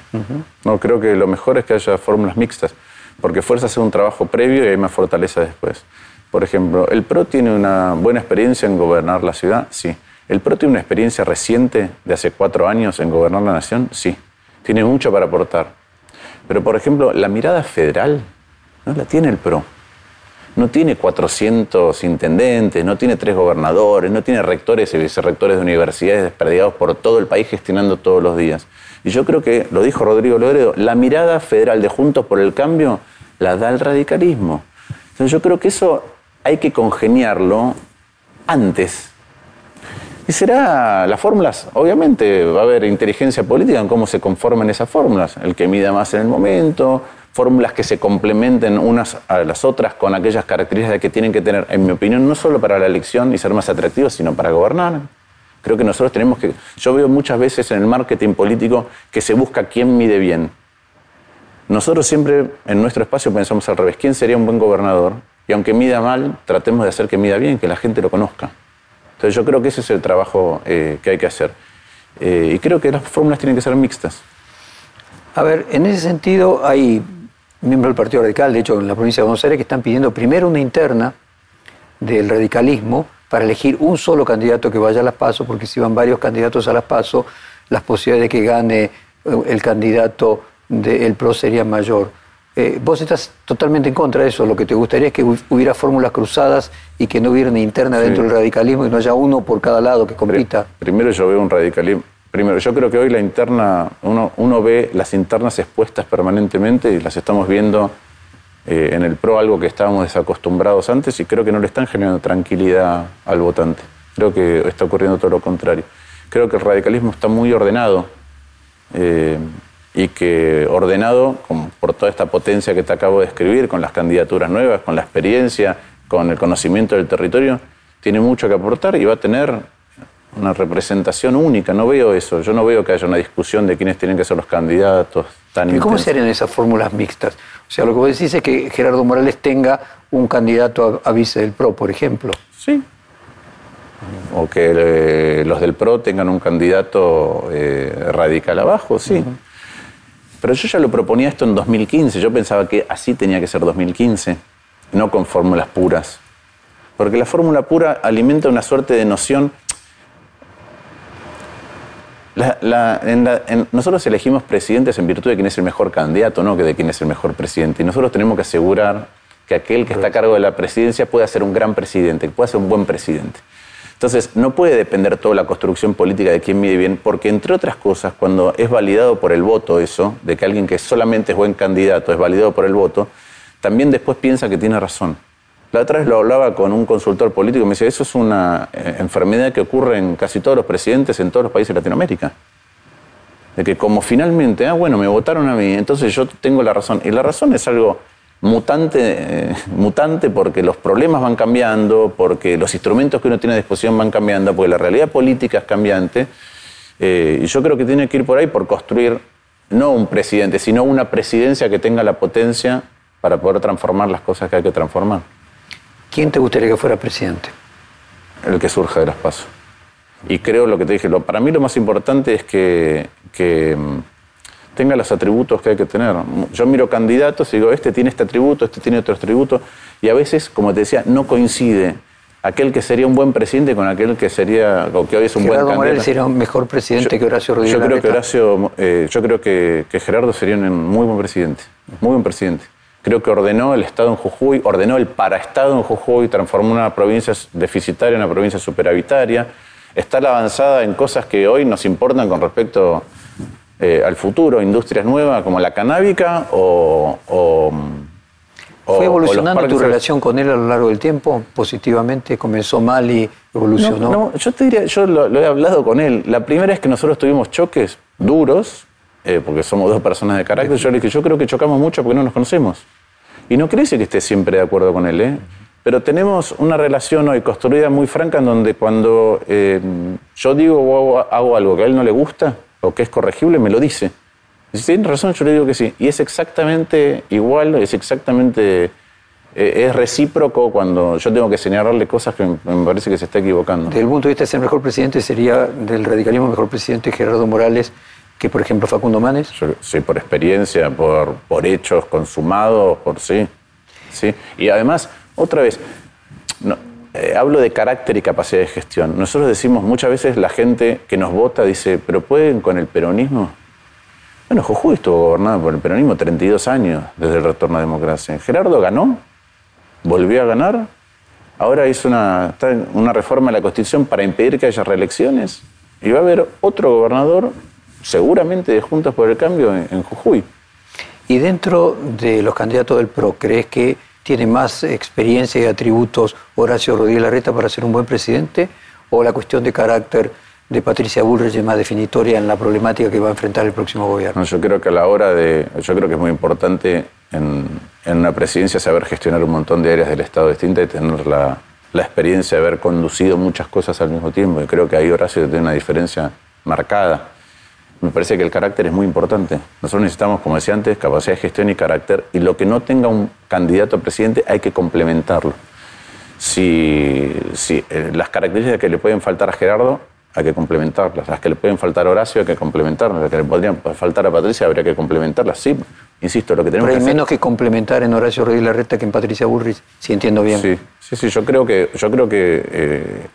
No, creo que lo mejor es que haya fórmulas mixtas, porque fuerza hacer un trabajo previo y hay más fortaleza después. Por ejemplo, ¿el PRO tiene una buena experiencia en gobernar la ciudad? Sí. ¿El PRO tiene una experiencia reciente de hace cuatro años en gobernar la nación? Sí. Tiene mucho para aportar. Pero, por ejemplo, la mirada federal no la tiene el PRO no tiene 400 intendentes, no tiene tres gobernadores, no tiene rectores y vicerrectores de universidades desperdigados por todo el país gestionando todos los días. Y yo creo que, lo dijo Rodrigo Loredo, la mirada federal de Juntos por el Cambio la da el radicalismo. Entonces yo creo que eso hay que congeniarlo antes. Y será las fórmulas, obviamente va a haber inteligencia política en cómo se conforman esas fórmulas, el que mida más en el momento, fórmulas que se complementen unas a las otras con aquellas características que tienen que tener, en mi opinión, no solo para la elección y ser más atractivos, sino para gobernar. Creo que nosotros tenemos que... Yo veo muchas veces en el marketing político que se busca quién mide bien. Nosotros siempre en nuestro espacio pensamos al revés, ¿quién sería un buen gobernador? Y aunque mida mal, tratemos de hacer que mida bien, que la gente lo conozca. Entonces yo creo que ese es el trabajo eh, que hay que hacer. Eh, y creo que las fórmulas tienen que ser mixtas. A ver, en ese sentido hay miembros del Partido Radical, de hecho en la provincia de Buenos Aires, que están pidiendo primero una interna del radicalismo para elegir un solo candidato que vaya a las PASO, porque si van varios candidatos a las PASO, las posibilidades de que gane eh, el candidato del PRO serían mayor. Eh, vos estás totalmente en contra de eso. Lo que te gustaría es que hubiera fórmulas cruzadas y que no hubiera una interna dentro del radicalismo y no haya uno por cada lado que compita. Primero yo veo un radicalismo, Primero, yo creo que hoy la interna, uno, ve las internas expuestas permanentemente y las estamos viendo eh, en el PRO, algo que estábamos desacostumbrados antes y creo que no le están generando tranquilidad al votante. Creo que está ocurriendo todo lo contrario. Creo que el radicalismo está muy ordenado eh, y que ordenado por toda esta potencia que te acabo de describir, con las candidaturas nuevas, con la experiencia, con el conocimiento del territorio, tiene mucho que aportar y va a tener una representación única. No veo eso. Yo no veo que haya una discusión de quiénes tienen que ser los candidatos tan ¿Y cómo serían esas fórmulas mixtas? O sea, lo que vos decís es que Gerardo Morales tenga un candidato a, vice del PRO, por ejemplo. Sí. O que eh, los del PRO tengan un candidato eh, radical abajo, sí. Pero yo ya lo proponía esto en 2015. Yo pensaba que así tenía que ser 2015, no con fórmulas puras. Porque la fórmula pura alimenta una suerte de noción nosotros elegimos presidentes en virtud de quién es el mejor candidato, no que de quién es el mejor presidente. Y nosotros tenemos que asegurar que aquel que está a cargo de la presidencia pueda ser un gran presidente, que pueda ser un buen presidente. Entonces, no puede depender toda la construcción política de quién mide bien, porque entre otras cosas, cuando es validado por el voto eso, de que alguien que solamente es buen candidato es validado por el voto, también después piensa que tiene razón. La otra vez lo hablaba con un consultor político y me decía, eso es una eh, enfermedad que ocurre en casi todos los presidentes en todos los países de Latinoamérica. De que como finalmente, ah, bueno, me votaron a mí, entonces yo tengo la razón. Y la razón es algo mutante, eh, mutante porque los problemas van cambiando, porque los instrumentos que uno tiene a disposición van cambiando, porque la realidad política es cambiante. Eh, y yo creo que tiene que ir por ahí por construir no un presidente, sino una presidencia que tenga la potencia para poder transformar las cosas que hay que transformar. ¿Quién te gustaría que fuera presidente? El que surja de las pasos. Y creo lo que te dije, para mí lo más importante es que, mm, tenga los atributos que hay que tener. Yo miro candidatos y digo, este tiene este atributo, este tiene otro atributo, y a veces, como te decía, no coincide aquel que sería un buen presidente con aquel que sería, o que hoy es un buen candidato. Morales sería un mejor presidente que Horacio Rodríguez yo creo que Horacio, eh, Yo creo que, que Gerardo sería un muy buen presidente, muy buen presidente creo que ordenó el Estado en Jujuy, ordenó el paraestado en Jujuy, transformó una provincia deficitaria en una provincia superavitaria, está la avanzada en cosas que hoy nos importan con respecto eh, al futuro, industrias nuevas como la canábica o... ¿Fue evolucionando tu relación con él a lo largo del tiempo? ¿Positivamente? ¿Comenzó mal y evolucionó? No, yo te diría, yo lo, he hablado con él. La primera vez que nosotros tuvimos choques duros, eh, porque somos dos personas de carácter, yo le dije, yo creo que chocamos mucho porque no nos conocemos. Y no crece que esté siempre de acuerdo con él, ¿eh? pero tenemos una relación hoy construida muy franca en donde cuando eh, yo digo o hago, algo que a él no le gusta o que es corregible, me lo dice. Y si tiene razón, yo le digo que sí. Y es exactamente igual, es exactamente eh, es recíproco cuando yo tengo que señalarle cosas que me parece que se está equivocando. Desde el punto de vista de ser mejor presidente, sería del radicalismo mejor presidente Gerardo Morales que, por ejemplo, Facundo Manes. sí, por experiencia, por, por hechos consumados, por sí. sí. Y además, otra vez, no, eh, hablo de carácter y capacidad de gestión. Nosotros decimos muchas veces, la gente que nos vota dice, ¿pero pueden con el peronismo? Bueno, Jujuy estuvo gobernado por el peronismo 32 años desde el retorno a la democracia. Gerardo ganó, volvió a ganar, ahora hizo una, una reforma de la Constitución para impedir que haya reelecciones y va a haber otro gobernador, seguramente de Juntos por el Cambio, en Jujuy. Y dentro de los candidatos del PRO, ¿crees que tiene más experiencia y atributos Horacio Rodríguez Larreta para ser un buen presidente? ¿O la cuestión de carácter de Patricia Bullrich es más definitoria en la problemática que va a enfrentar el próximo gobierno? yo creo que a la hora de. Yo creo que es muy importante en, en una presidencia saber gestionar un montón de áreas del Estado distintas y tener la, la experiencia de haber conducido muchas cosas al mismo tiempo. Y creo que ahí Horacio tiene una diferencia marcada me parece que el carácter es muy importante. Nosotros necesitamos, como decía antes, capacidad de gestión y carácter, y lo que no tenga un candidato a presidente hay que complementarlo. Si, si eh, las características que le pueden faltar a Gerardo, hay que complementarlas. Las que le pueden faltar a Horacio, hay que complementarlas. Las que le podrían faltar a Patricia, habría que complementarlas. Sí, insisto, lo que tenemos Pero hay que menos que complementar en Horacio Rodríguez Larreta que en Patricia Burris, si entiendo bien. Sí, sí, sí yo creo que, yo creo que eh,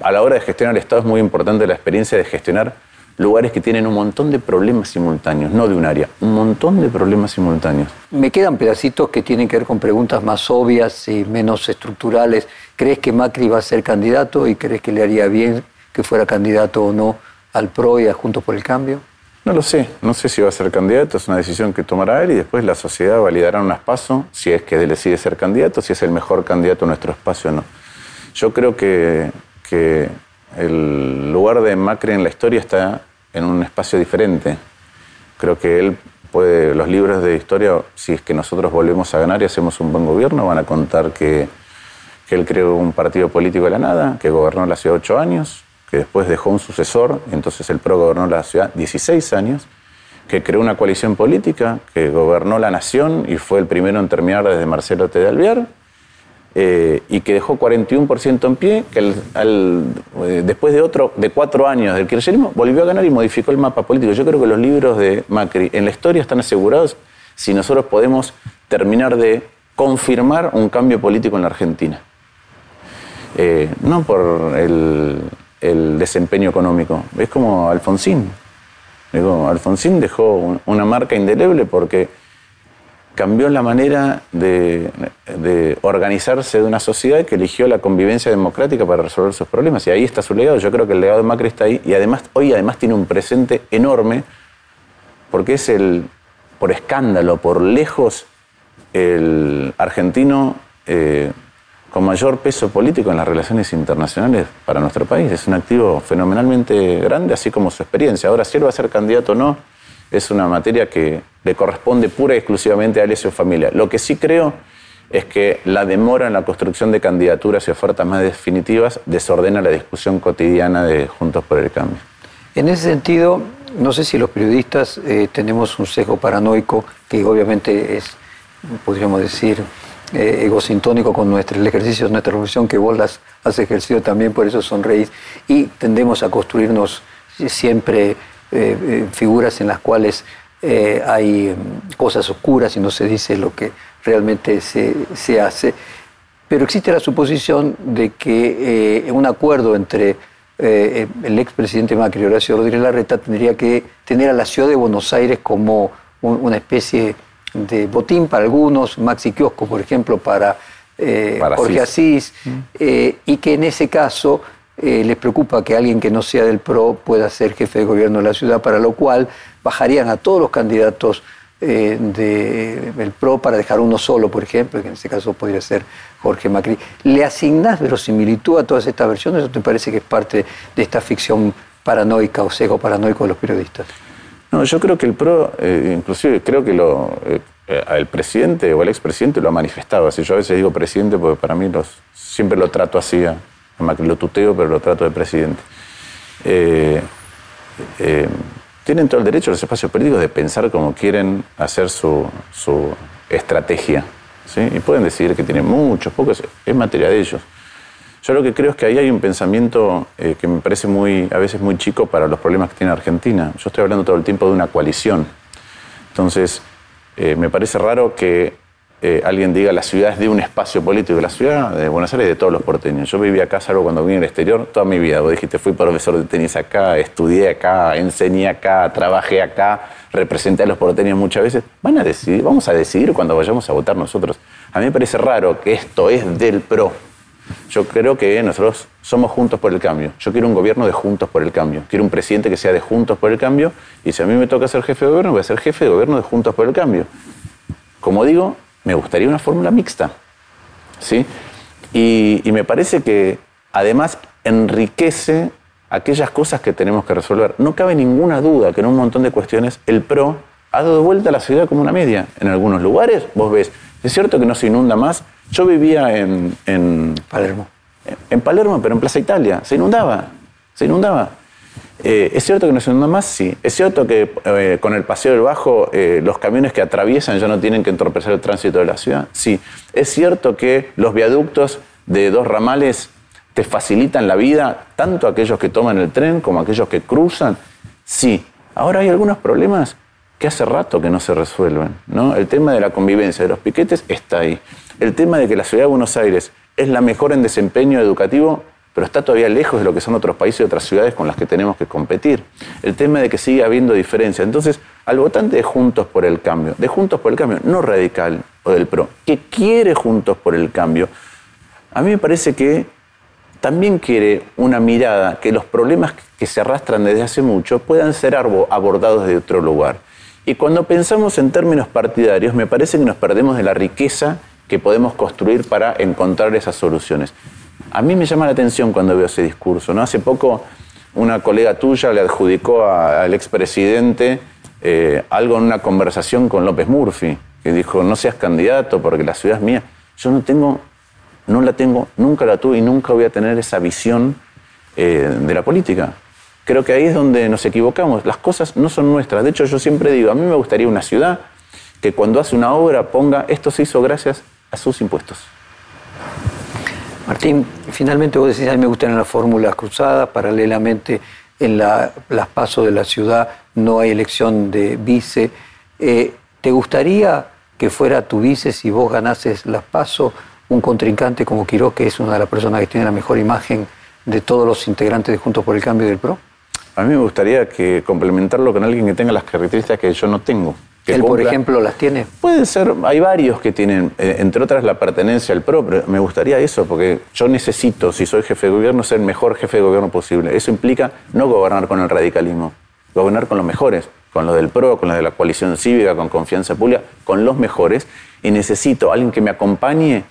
a la hora de gestionar el Estado es muy importante la experiencia de gestionar lugares que tienen un montón de problemas simultáneos, no de un área, un montón de problemas simultáneos. Me quedan pedacitos que tienen que ver con preguntas más obvias y menos estructurales. ¿Crees que Macri va a ser candidato y crees que le haría bien que fuera candidato o no al PRO y a Juntos por el Cambio? No lo sé, no sé si va a ser candidato, es una decisión que tomará él y después la sociedad validará un espacio si es que él decide ser candidato, si es el mejor candidato en nuestro espacio o no. Yo creo que, que el lugar de Macri en la historia está en un espacio diferente. Creo que él puede, los libros de historia, si es que nosotros volvemos a ganar y hacemos un buen gobierno, van a contar que, que él creó un partido político de la nada, que gobernó la ciudad ocho años, que después dejó un sucesor, entonces el PRO gobernó la ciudad 16 años, que creó una coalición política, que gobernó la nación y fue el primero en terminar desde Marcelo T. de Alvear, eh, y que dejó 41% en pie, que eh, después de, otro, de cuatro años del kirchnerismo volvió a ganar y modificó el mapa político. Yo creo que los libros de Macri en la historia están asegurados si nosotros podemos terminar de confirmar un cambio político en la Argentina. Eh, no por el, desempeño económico, es como Alfonsín. Alfonsín dejó una marca indeleble porque cambió la manera de, organizarse de una sociedad que eligió la convivencia democrática para resolver sus problemas. Y ahí está su legado. Yo creo que el legado de Macri está ahí. Y además, hoy además tiene un presente enorme, porque es el, por escándalo, por lejos, el argentino eh, con mayor peso político en las relaciones internacionales para nuestro país. Es un activo fenomenalmente grande, así como su experiencia. Ahora, si él va a ser candidato o no, es una materia que le corresponde pura y exclusivamente a él y a su familia. Lo que sí creo es que la demora en la construcción de candidaturas y ofertas más definitivas desordena la discusión cotidiana de Juntos por el Cambio. En ese sentido, no sé si los periodistas eh, tenemos un sesgo paranoico que obviamente es, podríamos decir, eh, egosintónico con nuestro, el ejercicio de nuestra profesión, que vos las has ejercido también, por eso sonreís, y tendemos a construirnos siempre eh, eh, figuras en las cuales eh, hay mm, cosas oscuras y no se dice lo que realmente se, se hace. Pero existe la suposición de que un acuerdo entre el expresidente Macri y Horacio Rodríguez Larreta tendría que tener a la ciudad de Buenos Aires como una especie de botín para algunos, Maxi Kiosco, por ejemplo, para, Jorge Asís, y que en ese caso eh, les preocupa que alguien que no sea del PRO pueda ser jefe de gobierno de la ciudad, para lo cual bajarían a todos los candidatos eh, del PRO para dejar uno solo, por ejemplo, que en este caso podría ser Jorge Macri. ¿Le asignás verosimilitud a todas estas versiones o te parece que es parte de esta ficción paranoica o sesgo paranoico de los periodistas? No, yo creo que el PRO, eh, inclusive creo que el presidente o el expresidente lo ha manifestado. Yo a veces digo presidente porque para mí siempre lo trato así lo tuteo, pero lo trato de presidente. Eh, eh, tienen todo el derecho los espacios políticos de pensar como quieren hacer su, estrategia. ¿sí? Y pueden decir que tienen muchos, pocos, es materia de ellos. Yo lo que creo es que ahí hay un pensamiento eh, que me parece muy, a veces muy chico para los problemas que tiene Argentina. Yo estoy hablando todo el tiempo de una coalición. Entonces, me parece raro que eh, alguien diga la ciudad es de un espacio político. La ciudad de Buenos Aires es de todos los porteños. Yo viví acá, salvo cuando vine al exterior, toda mi vida. Vos dijiste, fui profesor de tenis acá, estudié acá, enseñé acá, trabajé acá, representé a los porteños muchas veces. Van a decidir, vamos a decidir cuando vayamos a votar nosotros. A mí me parece raro que esto es del PRO. Yo creo que nosotros somos Juntos por el Cambio. Yo quiero un gobierno de Juntos por el Cambio. Quiero un presidente que sea de Juntos por el Cambio. Y si a mí me toca ser jefe de gobierno, voy a ser jefe de gobierno de Juntos por el Cambio. Como digo, me gustaría una fórmula mixta. ¿sí? Y, me parece que además enriquece aquellas cosas que tenemos que resolver. No cabe ninguna duda que en un montón de cuestiones el PRO ha dado vuelta a la ciudad como una media. En algunos lugares, vos ves, es cierto que no se inunda más. Yo vivía en, en Palermo. En Palermo, pero en Plaza Italia. Se inundaba. Se inundaba. Eh, ¿Es cierto que no se inunda más? Sí. ¿Es cierto que eh, con el paseo del Bajo eh, los camiones que atraviesan ya no tienen que entorpecer el tránsito de la ciudad? Sí. ¿Es cierto que los viaductos de dos ramales te facilitan la vida, tanto aquellos que toman el tren como aquellos que cruzan? Sí. Ahora hay algunos problemas que hace rato que no se resuelven. ¿no? El tema de la convivencia de los piquetes está ahí. El tema de que la ciudad de Buenos Aires es la mejor en desempeño educativo pero está todavía lejos de lo que son otros países y otras ciudades con las que tenemos que competir. El tema de que sigue habiendo diferencia. Entonces, al votante de Juntos por el Cambio, de Juntos por el Cambio, no radical o del PRO, que quiere Juntos por el Cambio, a mí me parece que también quiere una mirada que los problemas que se arrastran desde hace mucho puedan ser abordados de otro lugar. Y cuando pensamos en términos partidarios, me parece que nos perdemos de la riqueza que podemos construir para encontrar esas soluciones. A mí me llama la atención cuando veo ese discurso. ¿no? Hace poco una colega tuya le adjudicó al expresidente eh, algo en una conversación con López Murphy, que dijo, no seas candidato porque la ciudad es mía. Yo no tengo, no la tengo, nunca la tuve y nunca voy a tener esa visión eh, de la política. Creo que ahí es donde nos equivocamos. Las cosas no son nuestras. De hecho, yo siempre digo, a mí me gustaría una ciudad que cuando hace una obra ponga, esto se hizo gracias a sus impuestos. Martín, finalmente vos decís, a mí me gustan las fórmulas cruzadas, paralelamente en las pasos de la ciudad no hay elección de vice. Eh, ¿Te gustaría que fuera tu vice si vos ganases las pasos un contrincante como Quiroz, que es una de las personas que tiene la mejor imagen de todos los integrantes de Juntos por el Cambio del PRO? A mí me gustaría que complementarlo con alguien que tenga las características que yo no tengo. ¿Él, por ejemplo, las tiene? Puede ser, hay varios que tienen, eh, entre otras la pertenencia al PRO, pero me gustaría eso, porque yo necesito, si soy jefe de gobierno, ser el mejor jefe de gobierno posible. Eso implica no gobernar con el radicalismo, gobernar con los mejores, con los del PRO, con los de la coalición cívica, con confianza pública, con los mejores, y necesito alguien que me acompañe,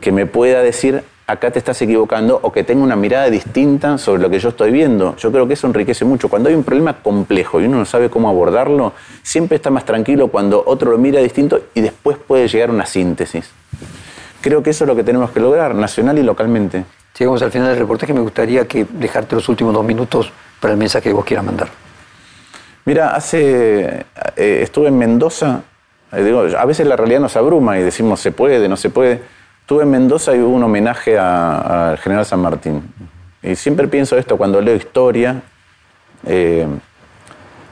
que me pueda decir acá te estás equivocando o que tenga una mirada distinta sobre lo que yo estoy viendo. Yo creo que eso enriquece mucho. Cuando hay un problema complejo y uno no sabe cómo abordarlo, siempre está más tranquilo cuando otro lo mira distinto y después puede llegar a una síntesis. Creo que eso es lo que tenemos que lograr, nacional y localmente. Llegamos al final del reportaje. Me gustaría que dejarte los últimos dos minutos para el mensaje que vos quieras mandar. Mira, hace eh, estuve en Mendoza. Eh, digo, a veces la realidad nos abruma y decimos se puede, no se puede Estuve en Mendoza y hubo un homenaje al general San Martín. Y siempre pienso esto cuando leo historia, eh,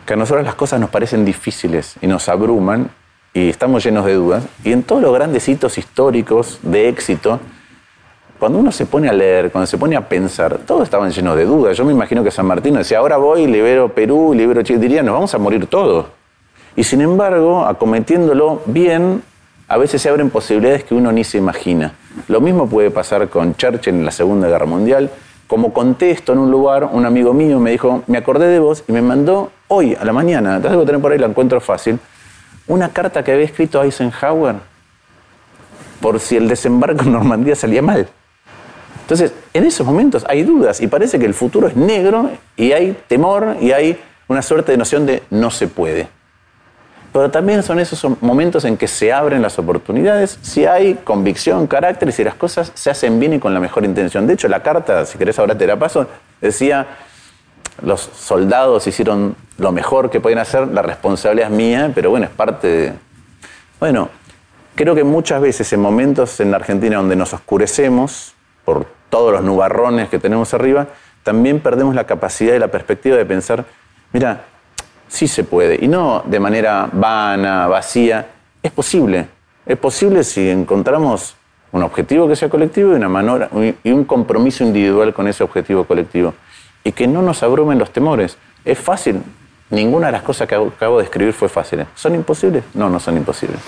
que a nosotros las cosas nos parecen difíciles y nos abruman y estamos llenos de dudas. Y en todos los grandes hitos históricos de éxito, cuando uno se pone a leer, cuando se pone a pensar, todos estaban llenos de dudas. Yo me imagino que San Martín decía, ahora voy, libero Perú, libero Chile, diría, nos vamos a morir todos. Y sin embargo, acometiéndolo bien, a veces se abren posibilidades que uno ni se imagina. Lo mismo puede pasar con Churchill en la Segunda Guerra Mundial. Como contesto en un lugar, un amigo mío me dijo, me acordé de vos y me mandó hoy, a la mañana, te debo tener por ahí, la encuentro fácil, una carta que había escrito Eisenhower por si el desembarco en Normandía salía mal. Entonces, en esos momentos hay dudas y parece que el futuro es negro y hay temor y hay una suerte de noción de no se puede pero también son esos momentos en que se abren las oportunidades, si hay convicción, carácter y si las cosas se hacen bien y con la mejor intención. De hecho, la carta, si querés ahora te la paso, decía, los soldados hicieron lo mejor que podían hacer, la responsabilidad es mía, pero bueno, es parte de... Bueno, creo que muchas veces en momentos en la Argentina donde nos oscurecemos por todos los nubarrones que tenemos arriba, también perdemos la capacidad y la perspectiva de pensar, mira, sí se puede, y no de manera vana, vacía, es posible. Es posible si encontramos un objetivo que sea colectivo y, una manera, y un compromiso individual con ese objetivo colectivo. Y que no nos abrumen los temores. Es fácil. Ninguna de las cosas que acabo de escribir fue fácil. ¿Son imposibles? No, no son imposibles.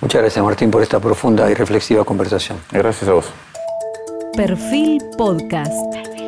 Muchas gracias Martín por esta profunda y reflexiva conversación. Gracias a vos. Perfil Podcast.